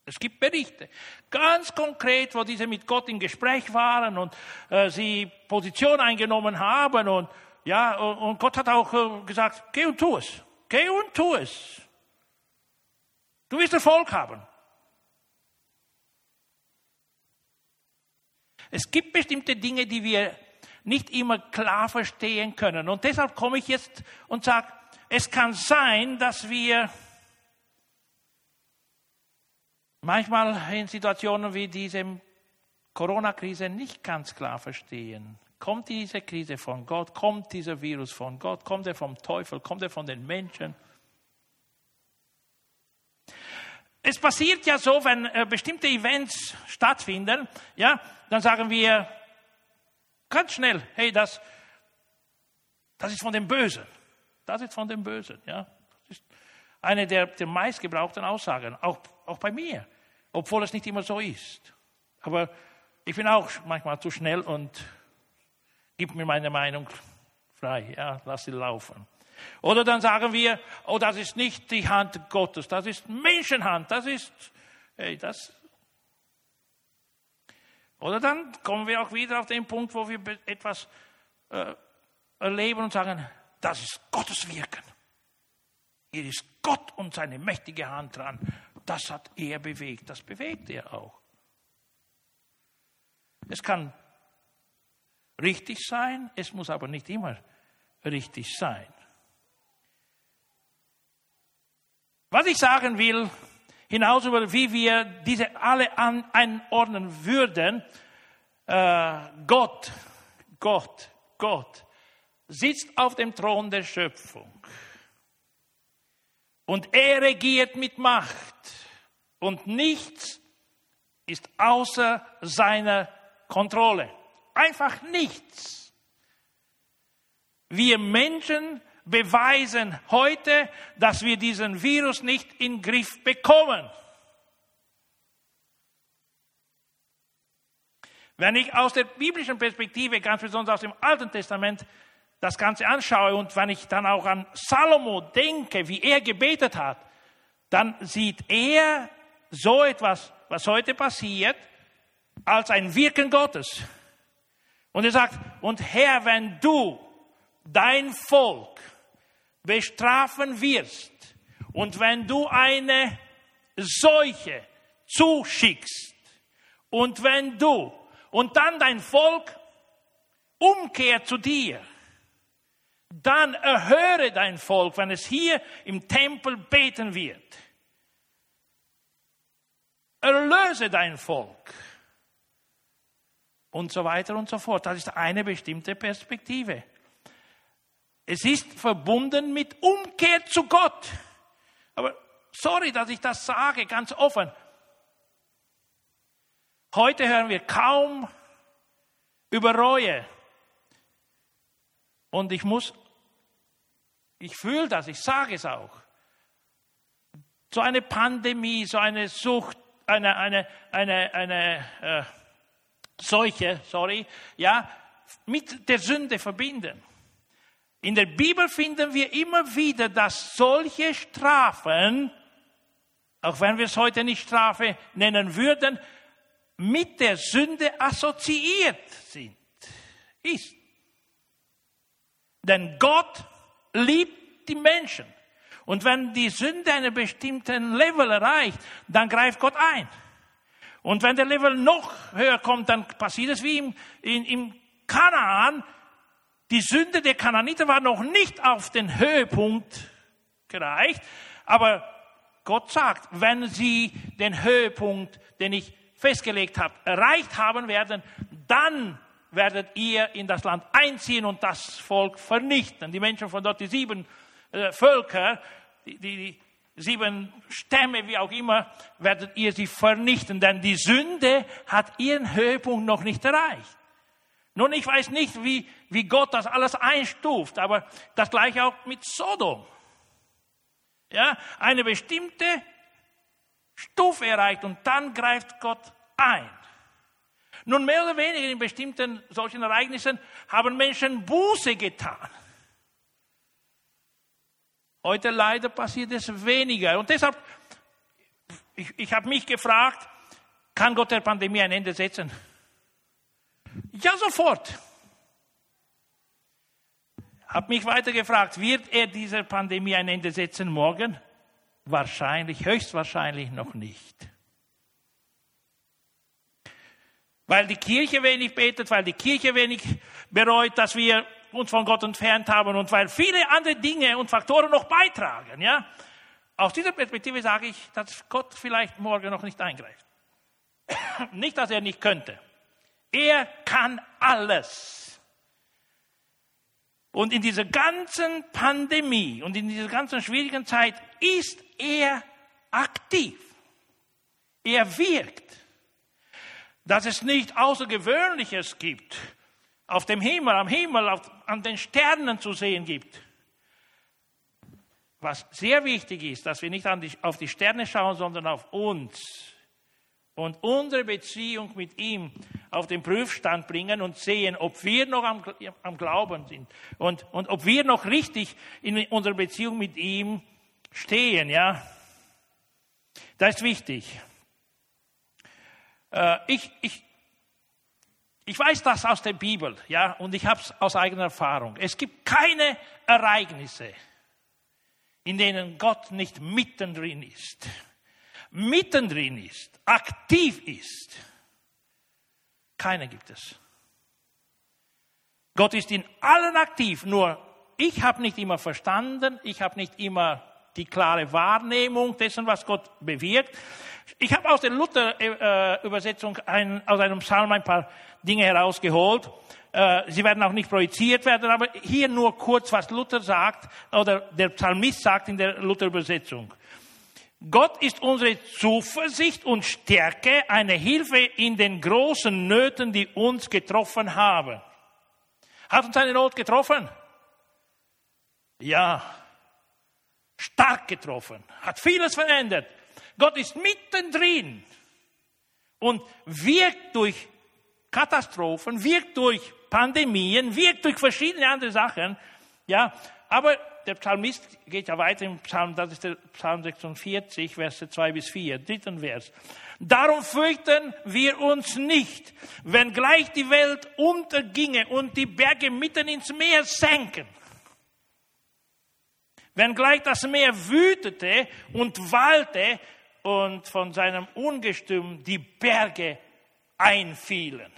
Es gibt Berichte, ganz konkret, wo diese mit Gott im Gespräch waren und äh, sie Position eingenommen haben und ja, und, Gott hat auch äh, gesagt, geh und tu es, geh und tu es. Du wirst Erfolg haben. Es gibt bestimmte Dinge, die wir nicht immer klar verstehen können. Und deshalb komme ich jetzt und sage, es kann sein, dass wir manchmal in Situationen wie diese Corona-Krise nicht ganz klar verstehen. Kommt diese Krise von Gott? Kommt dieser Virus von Gott? Kommt er vom Teufel? Kommt er von den Menschen? Es passiert ja so, wenn äh, bestimmte Events stattfinden, ja, dann sagen wir ganz schnell, hey, das, das ist von dem Bösen. Das ist von dem Bösen, ja. Das ist eine der, der meistgebrauchten Aussagen, auch, auch bei mir, obwohl es nicht immer so ist. Aber ich bin auch manchmal zu schnell und gebe mir meine Meinung frei, ja, lass sie laufen. Oder dann sagen wir, oh, das ist nicht die Hand Gottes, das ist Menschenhand, das ist, hey, das. Oder dann kommen wir auch wieder auf den Punkt, wo wir etwas äh, erleben und sagen, das ist Gottes Wirken. Hier ist Gott und seine mächtige Hand dran. Das hat er bewegt, das bewegt er auch. Es kann richtig sein, es muss aber nicht immer richtig sein. Was ich sagen will, hinaus über wie wir diese alle einordnen würden, äh, Gott, Gott, Gott sitzt auf dem Thron der Schöpfung und er regiert mit Macht und nichts ist außer seiner Kontrolle. Einfach nichts. Wir Menschen beweisen heute, dass wir diesen Virus nicht in den Griff bekommen. Wenn ich aus der biblischen Perspektive, ganz besonders aus dem Alten Testament, das Ganze anschaue und wenn ich dann auch an Salomo denke, wie er gebetet hat, dann sieht er so etwas, was heute passiert, als ein Wirken Gottes. Und er sagt, und Herr, wenn du dein Volk bestrafen wirst und wenn du eine Seuche zuschickst und wenn du und dann dein Volk umkehrt zu dir, dann erhöre dein Volk, wenn es hier im Tempel beten wird. Erlöse dein Volk. Und so weiter und so fort. Das ist eine bestimmte Perspektive. Es ist verbunden mit Umkehr zu Gott. Aber sorry, dass ich das sage, ganz offen. Heute hören wir kaum über Reue. Und ich muss, ich fühle das, ich sage es auch. So eine Pandemie, so eine Sucht, eine, eine, eine, eine äh, Seuche, sorry, ja, mit der Sünde verbinden. In der Bibel finden wir immer wieder, dass solche Strafen, auch wenn wir es heute nicht Strafe nennen würden, mit der Sünde assoziiert sind. Ist. Denn Gott liebt die Menschen. Und wenn die Sünde einen bestimmten Level erreicht, dann greift Gott ein. Und wenn der Level noch höher kommt, dann passiert es wie im, in, im Kanaan, die Sünde der Kananiter war noch nicht auf den Höhepunkt gereicht, aber Gott sagt, wenn sie den Höhepunkt, den ich festgelegt habe, erreicht haben werden, dann werdet ihr in das Land einziehen und das Volk vernichten. Die Menschen von dort, die sieben äh, Völker, die, die, die sieben Stämme, wie auch immer, werdet ihr sie vernichten, denn die Sünde hat ihren Höhepunkt noch nicht erreicht. Nun, ich weiß nicht, wie, wie Gott das alles einstuft, aber das gleiche auch mit Sodom. Ja, eine bestimmte Stufe erreicht und dann greift Gott ein. Nun, mehr oder weniger in bestimmten solchen Ereignissen haben Menschen Buße getan. Heute leider passiert es weniger. Und deshalb, ich, ich habe mich gefragt, kann Gott der Pandemie ein Ende setzen? Ja, sofort. Hab mich weiter gefragt, wird er dieser Pandemie ein Ende setzen morgen? Wahrscheinlich, höchstwahrscheinlich noch nicht. weil die Kirche wenig betet, weil die Kirche wenig bereut, dass wir uns von Gott entfernt haben und weil viele andere Dinge und Faktoren noch beitragen. Ja? Aus dieser Perspektive sage ich, dass Gott vielleicht morgen noch nicht eingreift. nicht, dass er nicht könnte. Er kann alles. Und in dieser ganzen Pandemie und in dieser ganzen schwierigen Zeit ist er aktiv. Er wirkt. Dass es nicht Außergewöhnliches gibt, auf dem Himmel, am Himmel, auf, an den Sternen zu sehen gibt. Was sehr wichtig ist, dass wir nicht die, auf die Sterne schauen, sondern auf uns und unsere Beziehung mit ihm auf den Prüfstand bringen und sehen, ob wir noch am, am Glauben sind und, und ob wir noch richtig in unserer Beziehung mit ihm stehen, ja. Das ist wichtig. Äh, ich, ich, ich weiß das aus der Bibel, ja, und ich habe es aus eigener Erfahrung. Es gibt keine Ereignisse, in denen Gott nicht mittendrin ist. Mittendrin ist, aktiv ist. Keine gibt es. Gott ist in allen aktiv, nur ich habe nicht immer verstanden, ich habe nicht immer die klare Wahrnehmung dessen, was Gott bewirkt. Ich habe aus der Luther-Übersetzung ein, aus einem Psalm ein paar Dinge herausgeholt. Äh, sie werden auch nicht projiziert werden, aber hier nur kurz, was Luther sagt oder der Psalmist sagt in der Luther-Übersetzung. Gott ist unsere Zuversicht und Stärke, eine Hilfe in den großen Nöten, die uns getroffen haben. Hat uns eine Not getroffen? Ja. Stark getroffen. Hat vieles verändert. Gott ist mittendrin und wirkt durch Katastrophen, wirkt durch Pandemien, wirkt durch verschiedene andere Sachen. Ja, aber der Psalmist geht ja weiter im Psalm, das ist der Psalm 46, Verse 2 bis 4, dritten Vers. Darum fürchten wir uns nicht, wenn gleich die Welt unterginge und die Berge mitten ins Meer senken. Wenn gleich das Meer wütete und wallte, und von seinem Ungestüm die Berge einfielen.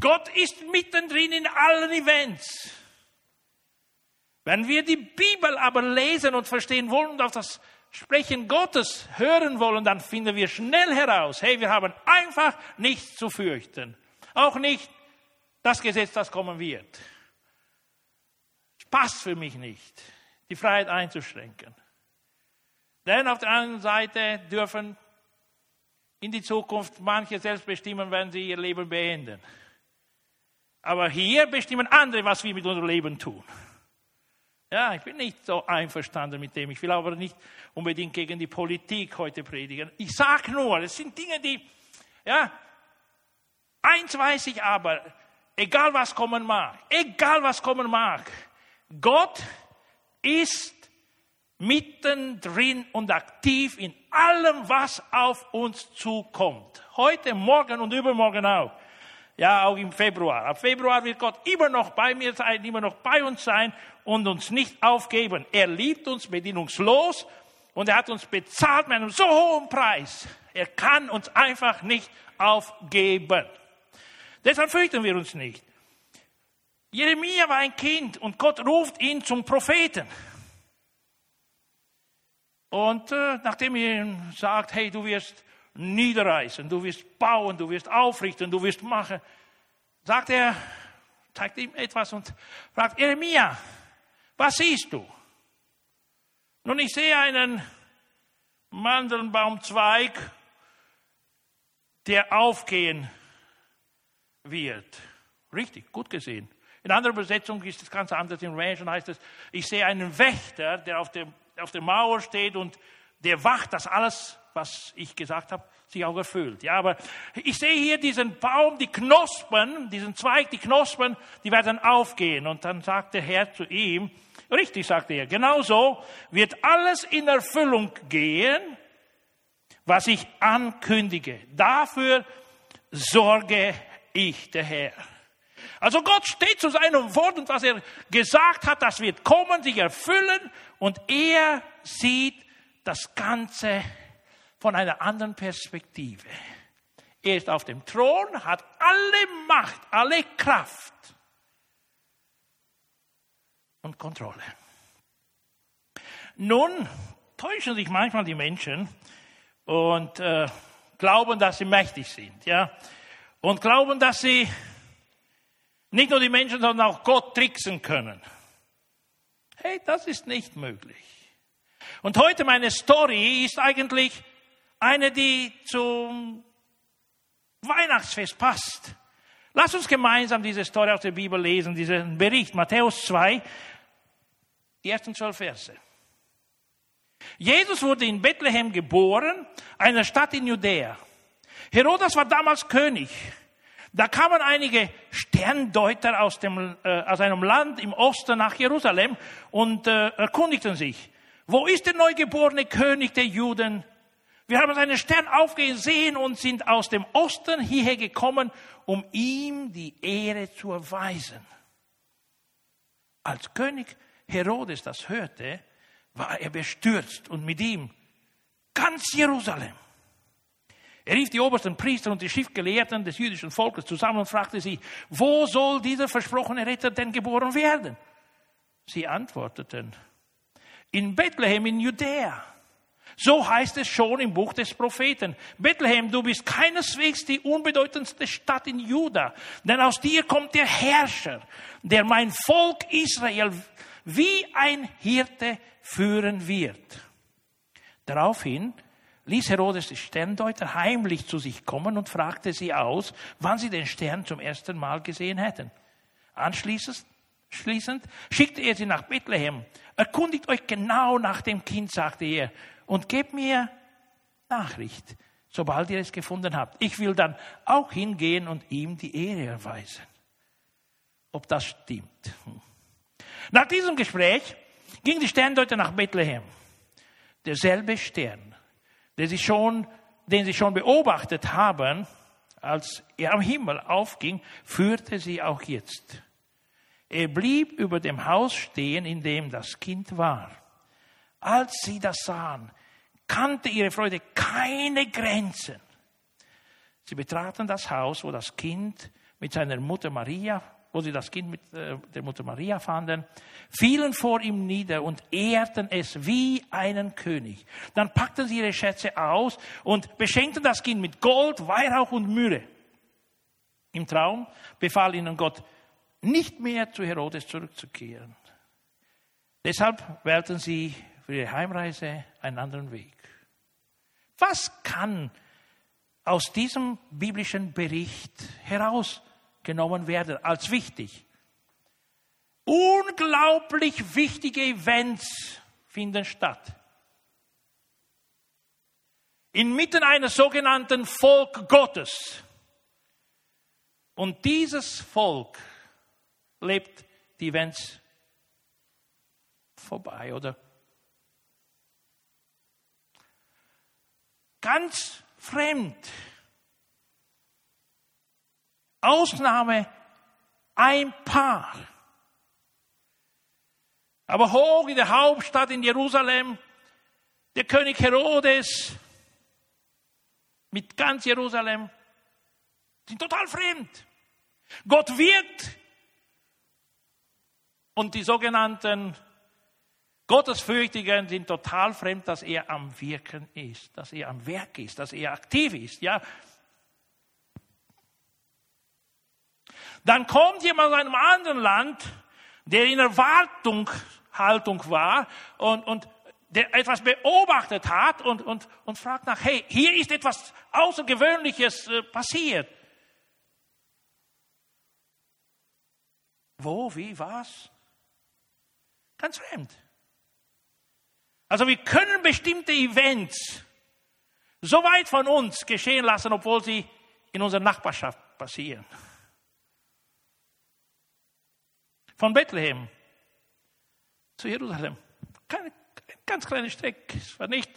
Gott ist mittendrin in allen Events. Wenn wir die Bibel aber lesen und verstehen wollen und auf das Sprechen Gottes hören wollen, dann finden wir schnell heraus, hey, wir haben einfach nichts zu fürchten. Auch nicht das Gesetz, das kommen wird. Es passt für mich nicht, die Freiheit einzuschränken. Denn auf der anderen Seite dürfen in die Zukunft manche selbst bestimmen, wenn sie ihr Leben beenden. Aber hier bestimmen andere, was wir mit unserem Leben tun. Ja, ich bin nicht so einverstanden mit dem. Ich will aber nicht unbedingt gegen die Politik heute predigen. Ich sage nur, es sind Dinge, die, ja, eins weiß ich aber, egal was kommen mag, egal was kommen mag, Gott ist mittendrin und aktiv in allem, was auf uns zukommt. Heute, morgen und übermorgen auch. Ja, auch im Februar. Ab Februar wird Gott immer noch bei mir sein, immer noch bei uns sein und uns nicht aufgeben. Er liebt uns bedingungslos und er hat uns bezahlt mit einem so hohen Preis. Er kann uns einfach nicht aufgeben. Deshalb fürchten wir uns nicht. Jeremia war ein Kind und Gott ruft ihn zum Propheten. Und äh, nachdem er ihm sagt, hey, du wirst niederreißen, du wirst bauen, du wirst aufrichten, du wirst machen, sagt er, zeigt ihm etwas und fragt, Jeremia, was siehst du? Nun, ich sehe einen Mandelbaumzweig, der aufgehen wird. Richtig, gut gesehen. In anderer Übersetzung ist es ganz anders. In Range heißt es, ich sehe einen Wächter, der auf dem auf der Mauer steht und der wacht, dass alles, was ich gesagt habe, sich auch erfüllt. Ja, aber ich sehe hier diesen Baum, die Knospen, diesen Zweig, die Knospen, die werden aufgehen. Und dann sagt der Herr zu ihm, richtig, sagt er, genau so wird alles in Erfüllung gehen, was ich ankündige. Dafür sorge ich, der Herr. Also Gott steht zu seinem Wort und was er gesagt hat, das wird kommen, sich erfüllen und er sieht das Ganze von einer anderen Perspektive. Er ist auf dem Thron, hat alle Macht, alle Kraft und Kontrolle. Nun täuschen sich manchmal die Menschen und äh, glauben, dass sie mächtig sind, ja, und glauben, dass sie nicht nur die Menschen, sondern auch Gott tricksen können. Hey, das ist nicht möglich. Und heute meine Story ist eigentlich eine, die zum Weihnachtsfest passt. Lass uns gemeinsam diese Story aus der Bibel lesen, diesen Bericht, Matthäus 2, die ersten zwölf Verse. Jesus wurde in Bethlehem geboren, einer Stadt in Judäa. Herodas war damals König. Da kamen einige Sterndeuter aus, dem, äh, aus einem Land im Osten nach Jerusalem und äh, erkundigten sich, wo ist der neugeborene König der Juden? Wir haben seinen Stern aufgesehen und sind aus dem Osten hierher gekommen, um ihm die Ehre zu erweisen. Als König Herodes das hörte, war er bestürzt und mit ihm ganz Jerusalem. Er rief die obersten Priester und die Schriftgelehrten des jüdischen Volkes zusammen und fragte sie, wo soll dieser versprochene Retter denn geboren werden? Sie antworteten, in Bethlehem in Judäa. So heißt es schon im Buch des Propheten. Bethlehem, du bist keineswegs die unbedeutendste Stadt in Juda, denn aus dir kommt der Herrscher, der mein Volk Israel wie ein Hirte führen wird. Daraufhin ließ Herodes die Sterndeuter heimlich zu sich kommen und fragte sie aus, wann sie den Stern zum ersten Mal gesehen hätten. Anschließend Schließend schickte er sie nach Bethlehem. Erkundigt euch genau nach dem Kind, sagte er, und gebt mir Nachricht, sobald ihr es gefunden habt. Ich will dann auch hingehen und ihm die Ehre erweisen. Ob das stimmt. Nach diesem Gespräch ging die Sterndeuter nach Bethlehem. Derselbe Stern, den sie schon, den sie schon beobachtet haben, als er am Himmel aufging, führte sie auch jetzt. Er blieb über dem Haus stehen, in dem das Kind war. Als sie das sahen, kannte ihre Freude keine Grenzen. Sie betraten das Haus, wo das Kind mit seiner Mutter Maria wo sie das Kind mit äh, der Mutter Maria fanden, fielen vor ihm nieder und ehrten es wie einen König. Dann packten sie ihre Schätze aus und beschenkten das Kind mit Gold, Weihrauch und Myrrhe. Im Traum befahl ihnen Gott, nicht mehr zu Herodes zurückzukehren. Deshalb wählten sie für ihre Heimreise einen anderen Weg. Was kann aus diesem biblischen Bericht heraus genommen werden als wichtig. Unglaublich wichtige Events finden statt. Inmitten eines sogenannten Volk Gottes. Und dieses Volk lebt die Events vorbei oder ganz fremd Ausnahme ein Paar. Aber hoch in der Hauptstadt in Jerusalem, der König Herodes mit ganz Jerusalem sind total fremd. Gott wirkt und die sogenannten Gottesfürchtigen sind total fremd, dass er am Wirken ist, dass er am Werk ist, dass er aktiv ist. Ja, Dann kommt jemand aus einem anderen Land, der in Erwartungshaltung war und, und der etwas beobachtet hat und, und, und fragt nach, hey, hier ist etwas Außergewöhnliches äh, passiert. Wo, wie, was? Ganz fremd. Also wir können bestimmte Events so weit von uns geschehen lassen, obwohl sie in unserer Nachbarschaft passieren. Von Bethlehem zu Jerusalem. Keine, ganz kleine Strecke. Es war nicht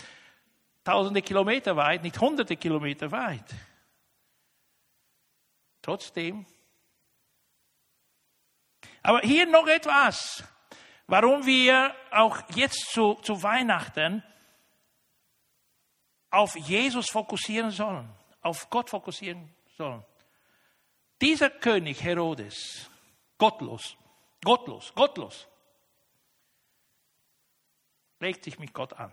tausende Kilometer weit, nicht hunderte Kilometer weit. Trotzdem. Aber hier noch etwas, warum wir auch jetzt zu, zu Weihnachten auf Jesus fokussieren sollen. auf Gott fokussieren sollen. Dieser König Herodes, gottlos, gottlos, gottlos, legt sich mit Gott an.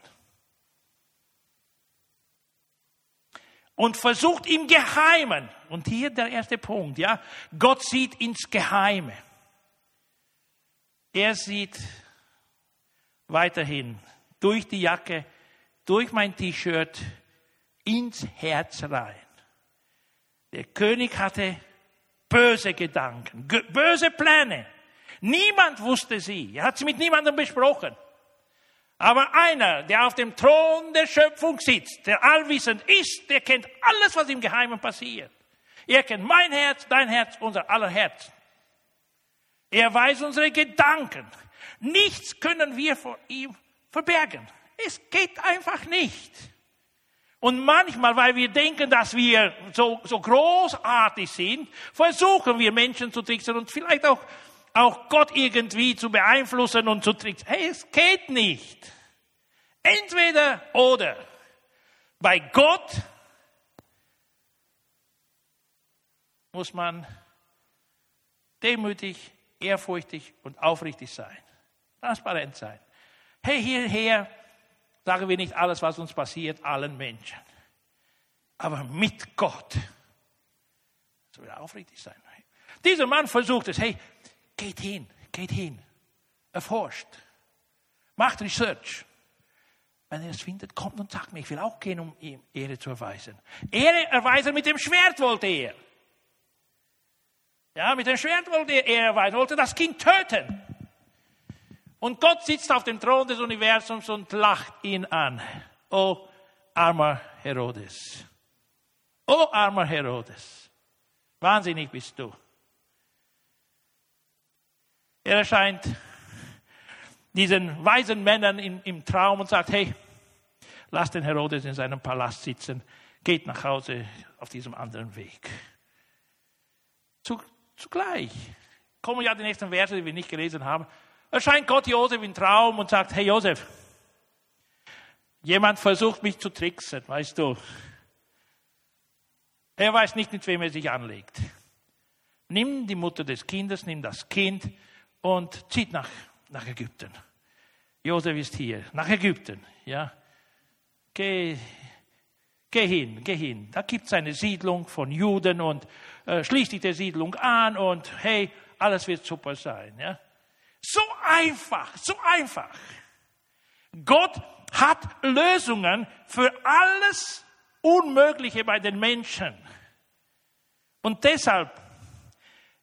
Und versucht im Geheimen, und hier der erste Punkt, ja, Gott sieht ins Geheime. Er sieht weiterhin durch die Jacke, durch mein T-Shirt ins Herz rein. Der König hatte böse Gedanken, böse Pläne. Niemand wusste sie. Er hat sie mit niemandem besprochen. Aber einer, der auf dem Thron der Schöpfung sitzt, der allwissend ist, der kennt alles, was im Geheimen passiert. Er kennt mein Herz, dein Herz, unser aller Herz. Er weiß unsere Gedanken. Nichts können wir vor ihm verbergen. Es geht einfach nicht. Und manchmal, weil wir denken, dass wir so, so großartig sind, versuchen wir Menschen zu tricksen und vielleicht auch, auch Gott irgendwie zu beeinflussen und zu tricksen. Hey, es geht nicht. Entweder oder. Bei Gott muss man demütig, ehrfurchtig und aufrichtig sein. Transparent sein. Hey, hierher sagen wir nicht alles, was uns passiert, allen Menschen. Aber mit Gott. Soll wir aufrichtig sein. Dieser Mann versucht es. Hey, geht hin, geht hin. Erforscht. Macht Research. Wenn er es findet, kommt und sagt mir, ich will auch gehen, um ihm Ehre zu erweisen. Ehre erweisen mit dem Schwert wollte er. Ja, mit dem Schwert wollte er erweisen, wollte das Kind töten. Und Gott sitzt auf dem Thron des Universums und lacht ihn an. Oh, armer Herodes. Oh, armer Herodes. Wahnsinnig bist du. Er erscheint diesen weisen Männern im, im Traum und sagt, hey, lass den Herodes in seinem Palast sitzen, geht nach Hause auf diesem anderen Weg. Zugleich kommen ja die nächsten Verse, die wir nicht gelesen haben erscheint Gott Josef im Traum und sagt, hey Josef, jemand versucht mich zu tricksen, weißt du. Er weiß nicht, mit wem er sich anlegt. Nimm die Mutter des Kindes, nimm das Kind und zieht nach, nach Ägypten. Josef ist hier, nach Ägypten, ja. Geh, geh hin, geh hin. Da gibt es eine Siedlung von Juden und äh, schließ dich der Siedlung an und hey, alles wird super sein, ja. So einfach, so einfach. Gott hat Lösungen für alles Unmögliche bei den Menschen. Und deshalb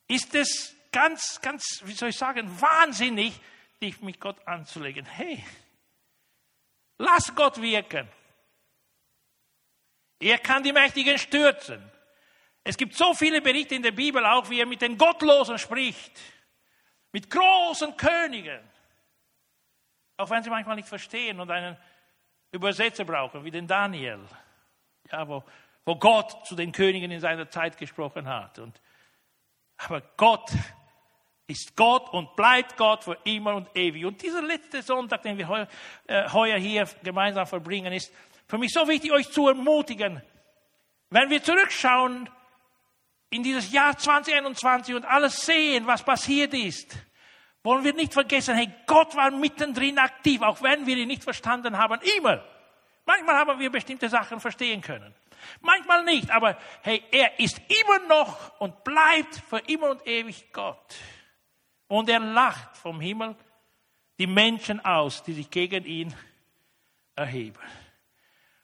ist es ganz, ganz, wie soll ich sagen, wahnsinnig, dich mit Gott anzulegen. Hey, lass Gott wirken. Er kann die Mächtigen stürzen. Es gibt so viele Berichte in der Bibel auch, wie er mit den Gottlosen spricht mit großen Königen. Auch wenn sie manchmal nicht verstehen und einen Übersetzer brauchen, wie den Daniel, ja, wo, wo Gott zu den Königen in seiner Zeit gesprochen hat. Und, aber Gott ist Gott und bleibt Gott für immer und ewig. Und dieser letzte Sonntag, den wir heuer, äh, heuer hier gemeinsam verbringen, ist für mich so wichtig, euch zu ermutigen. Wenn wir zurückschauen in dieses Jahr 2021 und alles sehen, was passiert ist, wollen wir nicht vergessen, hey, Gott war mittendrin aktiv, auch wenn wir ihn nicht verstanden haben, immer. Manchmal haben wir bestimmte Sachen verstehen können. Manchmal nicht, aber hey, er ist immer noch und bleibt für immer und ewig Gott. Und er lacht vom Himmel die Menschen aus, die sich gegen ihn erheben.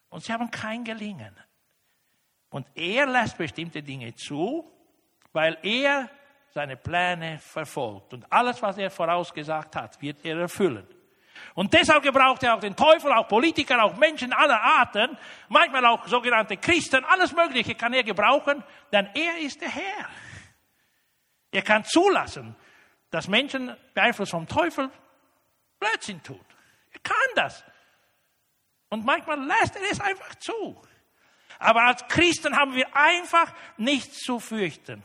Und sie haben kein Gelingen. Und er lässt bestimmte Dinge zu, weil er seine Pläne verfolgt. Und alles, was er vorausgesagt hat, wird er erfüllen. Und deshalb gebraucht er auch den Teufel, auch Politiker, auch Menschen aller Arten, manchmal auch sogenannte Christen, alles Mögliche kann er gebrauchen, denn er ist der Herr. Er kann zulassen, dass Menschen beeinflusst vom Teufel Blödsinn tun. Er kann das. Und manchmal lässt er es einfach zu. Aber als Christen haben wir einfach nichts zu fürchten.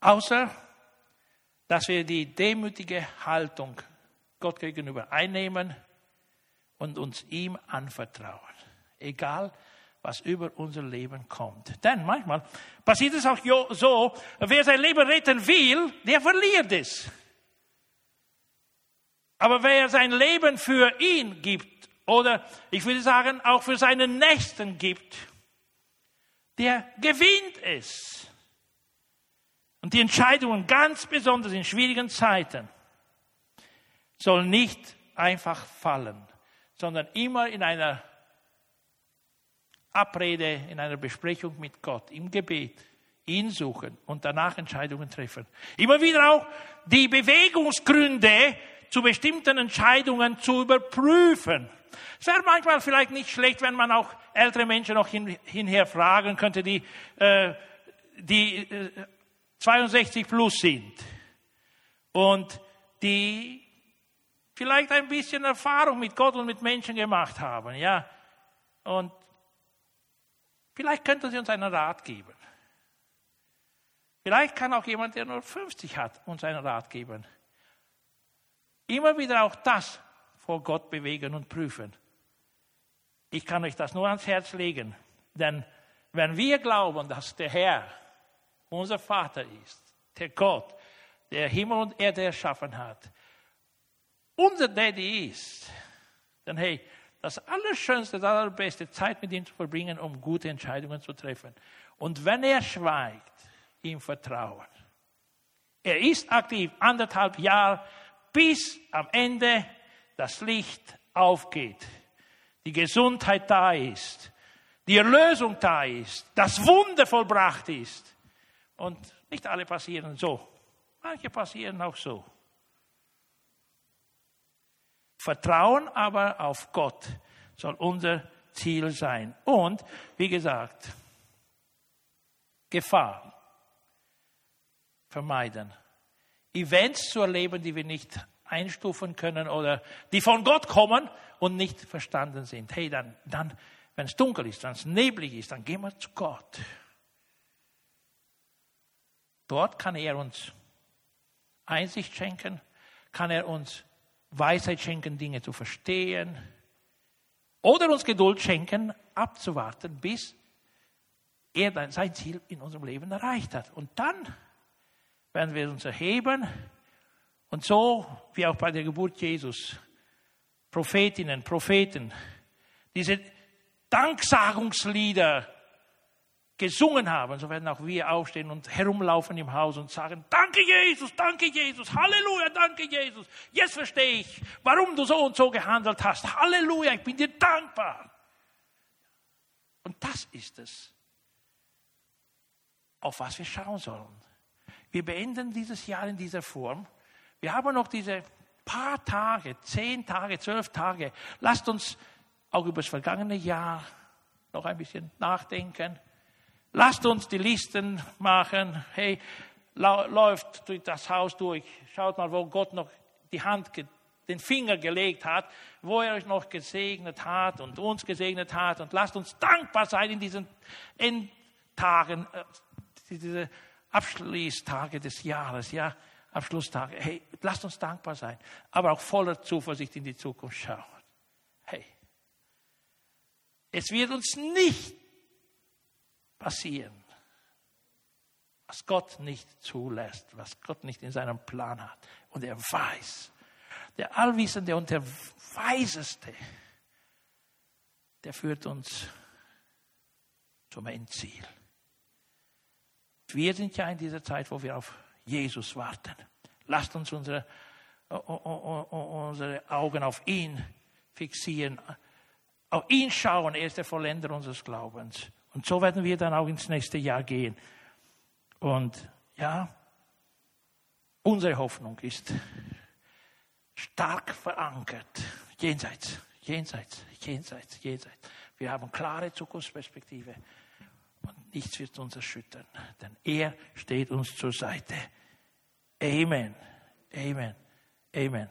Außer, dass wir die demütige Haltung Gott gegenüber einnehmen und uns ihm anvertrauen. Egal, was über unser Leben kommt. Denn manchmal passiert es auch so, wer sein Leben retten will, der verliert es. Aber wer sein Leben für ihn gibt, oder ich würde sagen, auch für seinen Nächsten gibt, der gewinnt es. Und die Entscheidungen, ganz besonders in schwierigen Zeiten, sollen nicht einfach fallen, sondern immer in einer Abrede, in einer Besprechung mit Gott, im Gebet, ihn suchen und danach Entscheidungen treffen. Immer wieder auch die Bewegungsgründe zu bestimmten Entscheidungen zu überprüfen. Es wäre manchmal vielleicht nicht schlecht, wenn man auch ältere Menschen noch hin, hinher fragen könnte, die, äh, die äh, 62 plus sind und die vielleicht ein bisschen Erfahrung mit Gott und mit Menschen gemacht haben, ja. Und vielleicht könnten sie uns einen Rat geben. Vielleicht kann auch jemand, der nur 50 hat, uns einen Rat geben. Immer wieder auch das vor Gott bewegen und prüfen. Ich kann euch das nur ans Herz legen, denn wenn wir glauben, dass der Herr unser Vater ist, der Gott, der Himmel und Erde erschaffen hat, unser Daddy ist, dann hey, das Allerschönste, das Allerbeste, Zeit mit ihm zu verbringen, um gute Entscheidungen zu treffen. Und wenn er schweigt, ihm vertrauen. Er ist aktiv anderthalb Jahre, bis am Ende das Licht aufgeht, die Gesundheit da ist, die Erlösung da ist, das Wunder vollbracht ist. Und nicht alle passieren so, manche passieren auch so. Vertrauen aber auf Gott soll unser Ziel sein. Und, wie gesagt, Gefahr vermeiden. Events zu erleben, die wir nicht einstufen können oder die von Gott kommen und nicht verstanden sind. Hey, dann, dann wenn es dunkel ist, wenn es neblig ist, dann gehen wir zu Gott. Dort kann er uns Einsicht schenken, kann er uns Weisheit schenken, Dinge zu verstehen oder uns Geduld schenken, abzuwarten, bis er sein Ziel in unserem Leben erreicht hat. Und dann werden wir uns erheben und so wie auch bei der Geburt Jesus, Prophetinnen, Propheten, diese Danksagungslieder gesungen haben, so werden auch wir aufstehen und herumlaufen im Haus und sagen, danke Jesus, danke Jesus, Halleluja, danke Jesus. Jetzt verstehe ich, warum du so und so gehandelt hast. Halleluja, ich bin dir dankbar. Und das ist es, auf was wir schauen sollen. Wir beenden dieses Jahr in dieser Form. Wir haben noch diese paar Tage, zehn Tage, zwölf Tage. Lasst uns auch über das vergangene Jahr noch ein bisschen nachdenken. Lasst uns die Listen machen. Hey, läuft durch das Haus durch. Schaut mal, wo Gott noch die Hand, den Finger gelegt hat, wo er euch noch gesegnet hat und uns gesegnet hat. Und lasst uns dankbar sein in diesen Endtagen, äh, diese Abschließtage des Jahres, ja, Abschlusstage. Hey, lasst uns dankbar sein, aber auch voller Zuversicht in die Zukunft schauen. Hey, es wird uns nicht passieren, was Gott nicht zulässt, was Gott nicht in seinem Plan hat. Und er weiß, der Allwissende und der Weiseste, der führt uns zum Endziel. Wir sind ja in dieser Zeit, wo wir auf Jesus warten. Lasst uns unsere, unsere Augen auf ihn fixieren, auf ihn schauen. Er ist der Vollender unseres Glaubens. Und so werden wir dann auch ins nächste Jahr gehen. Und ja, unsere Hoffnung ist stark verankert. Jenseits, jenseits, jenseits, jenseits. Wir haben klare Zukunftsperspektive und nichts wird uns erschüttern, denn er steht uns zur Seite. Amen, Amen, Amen.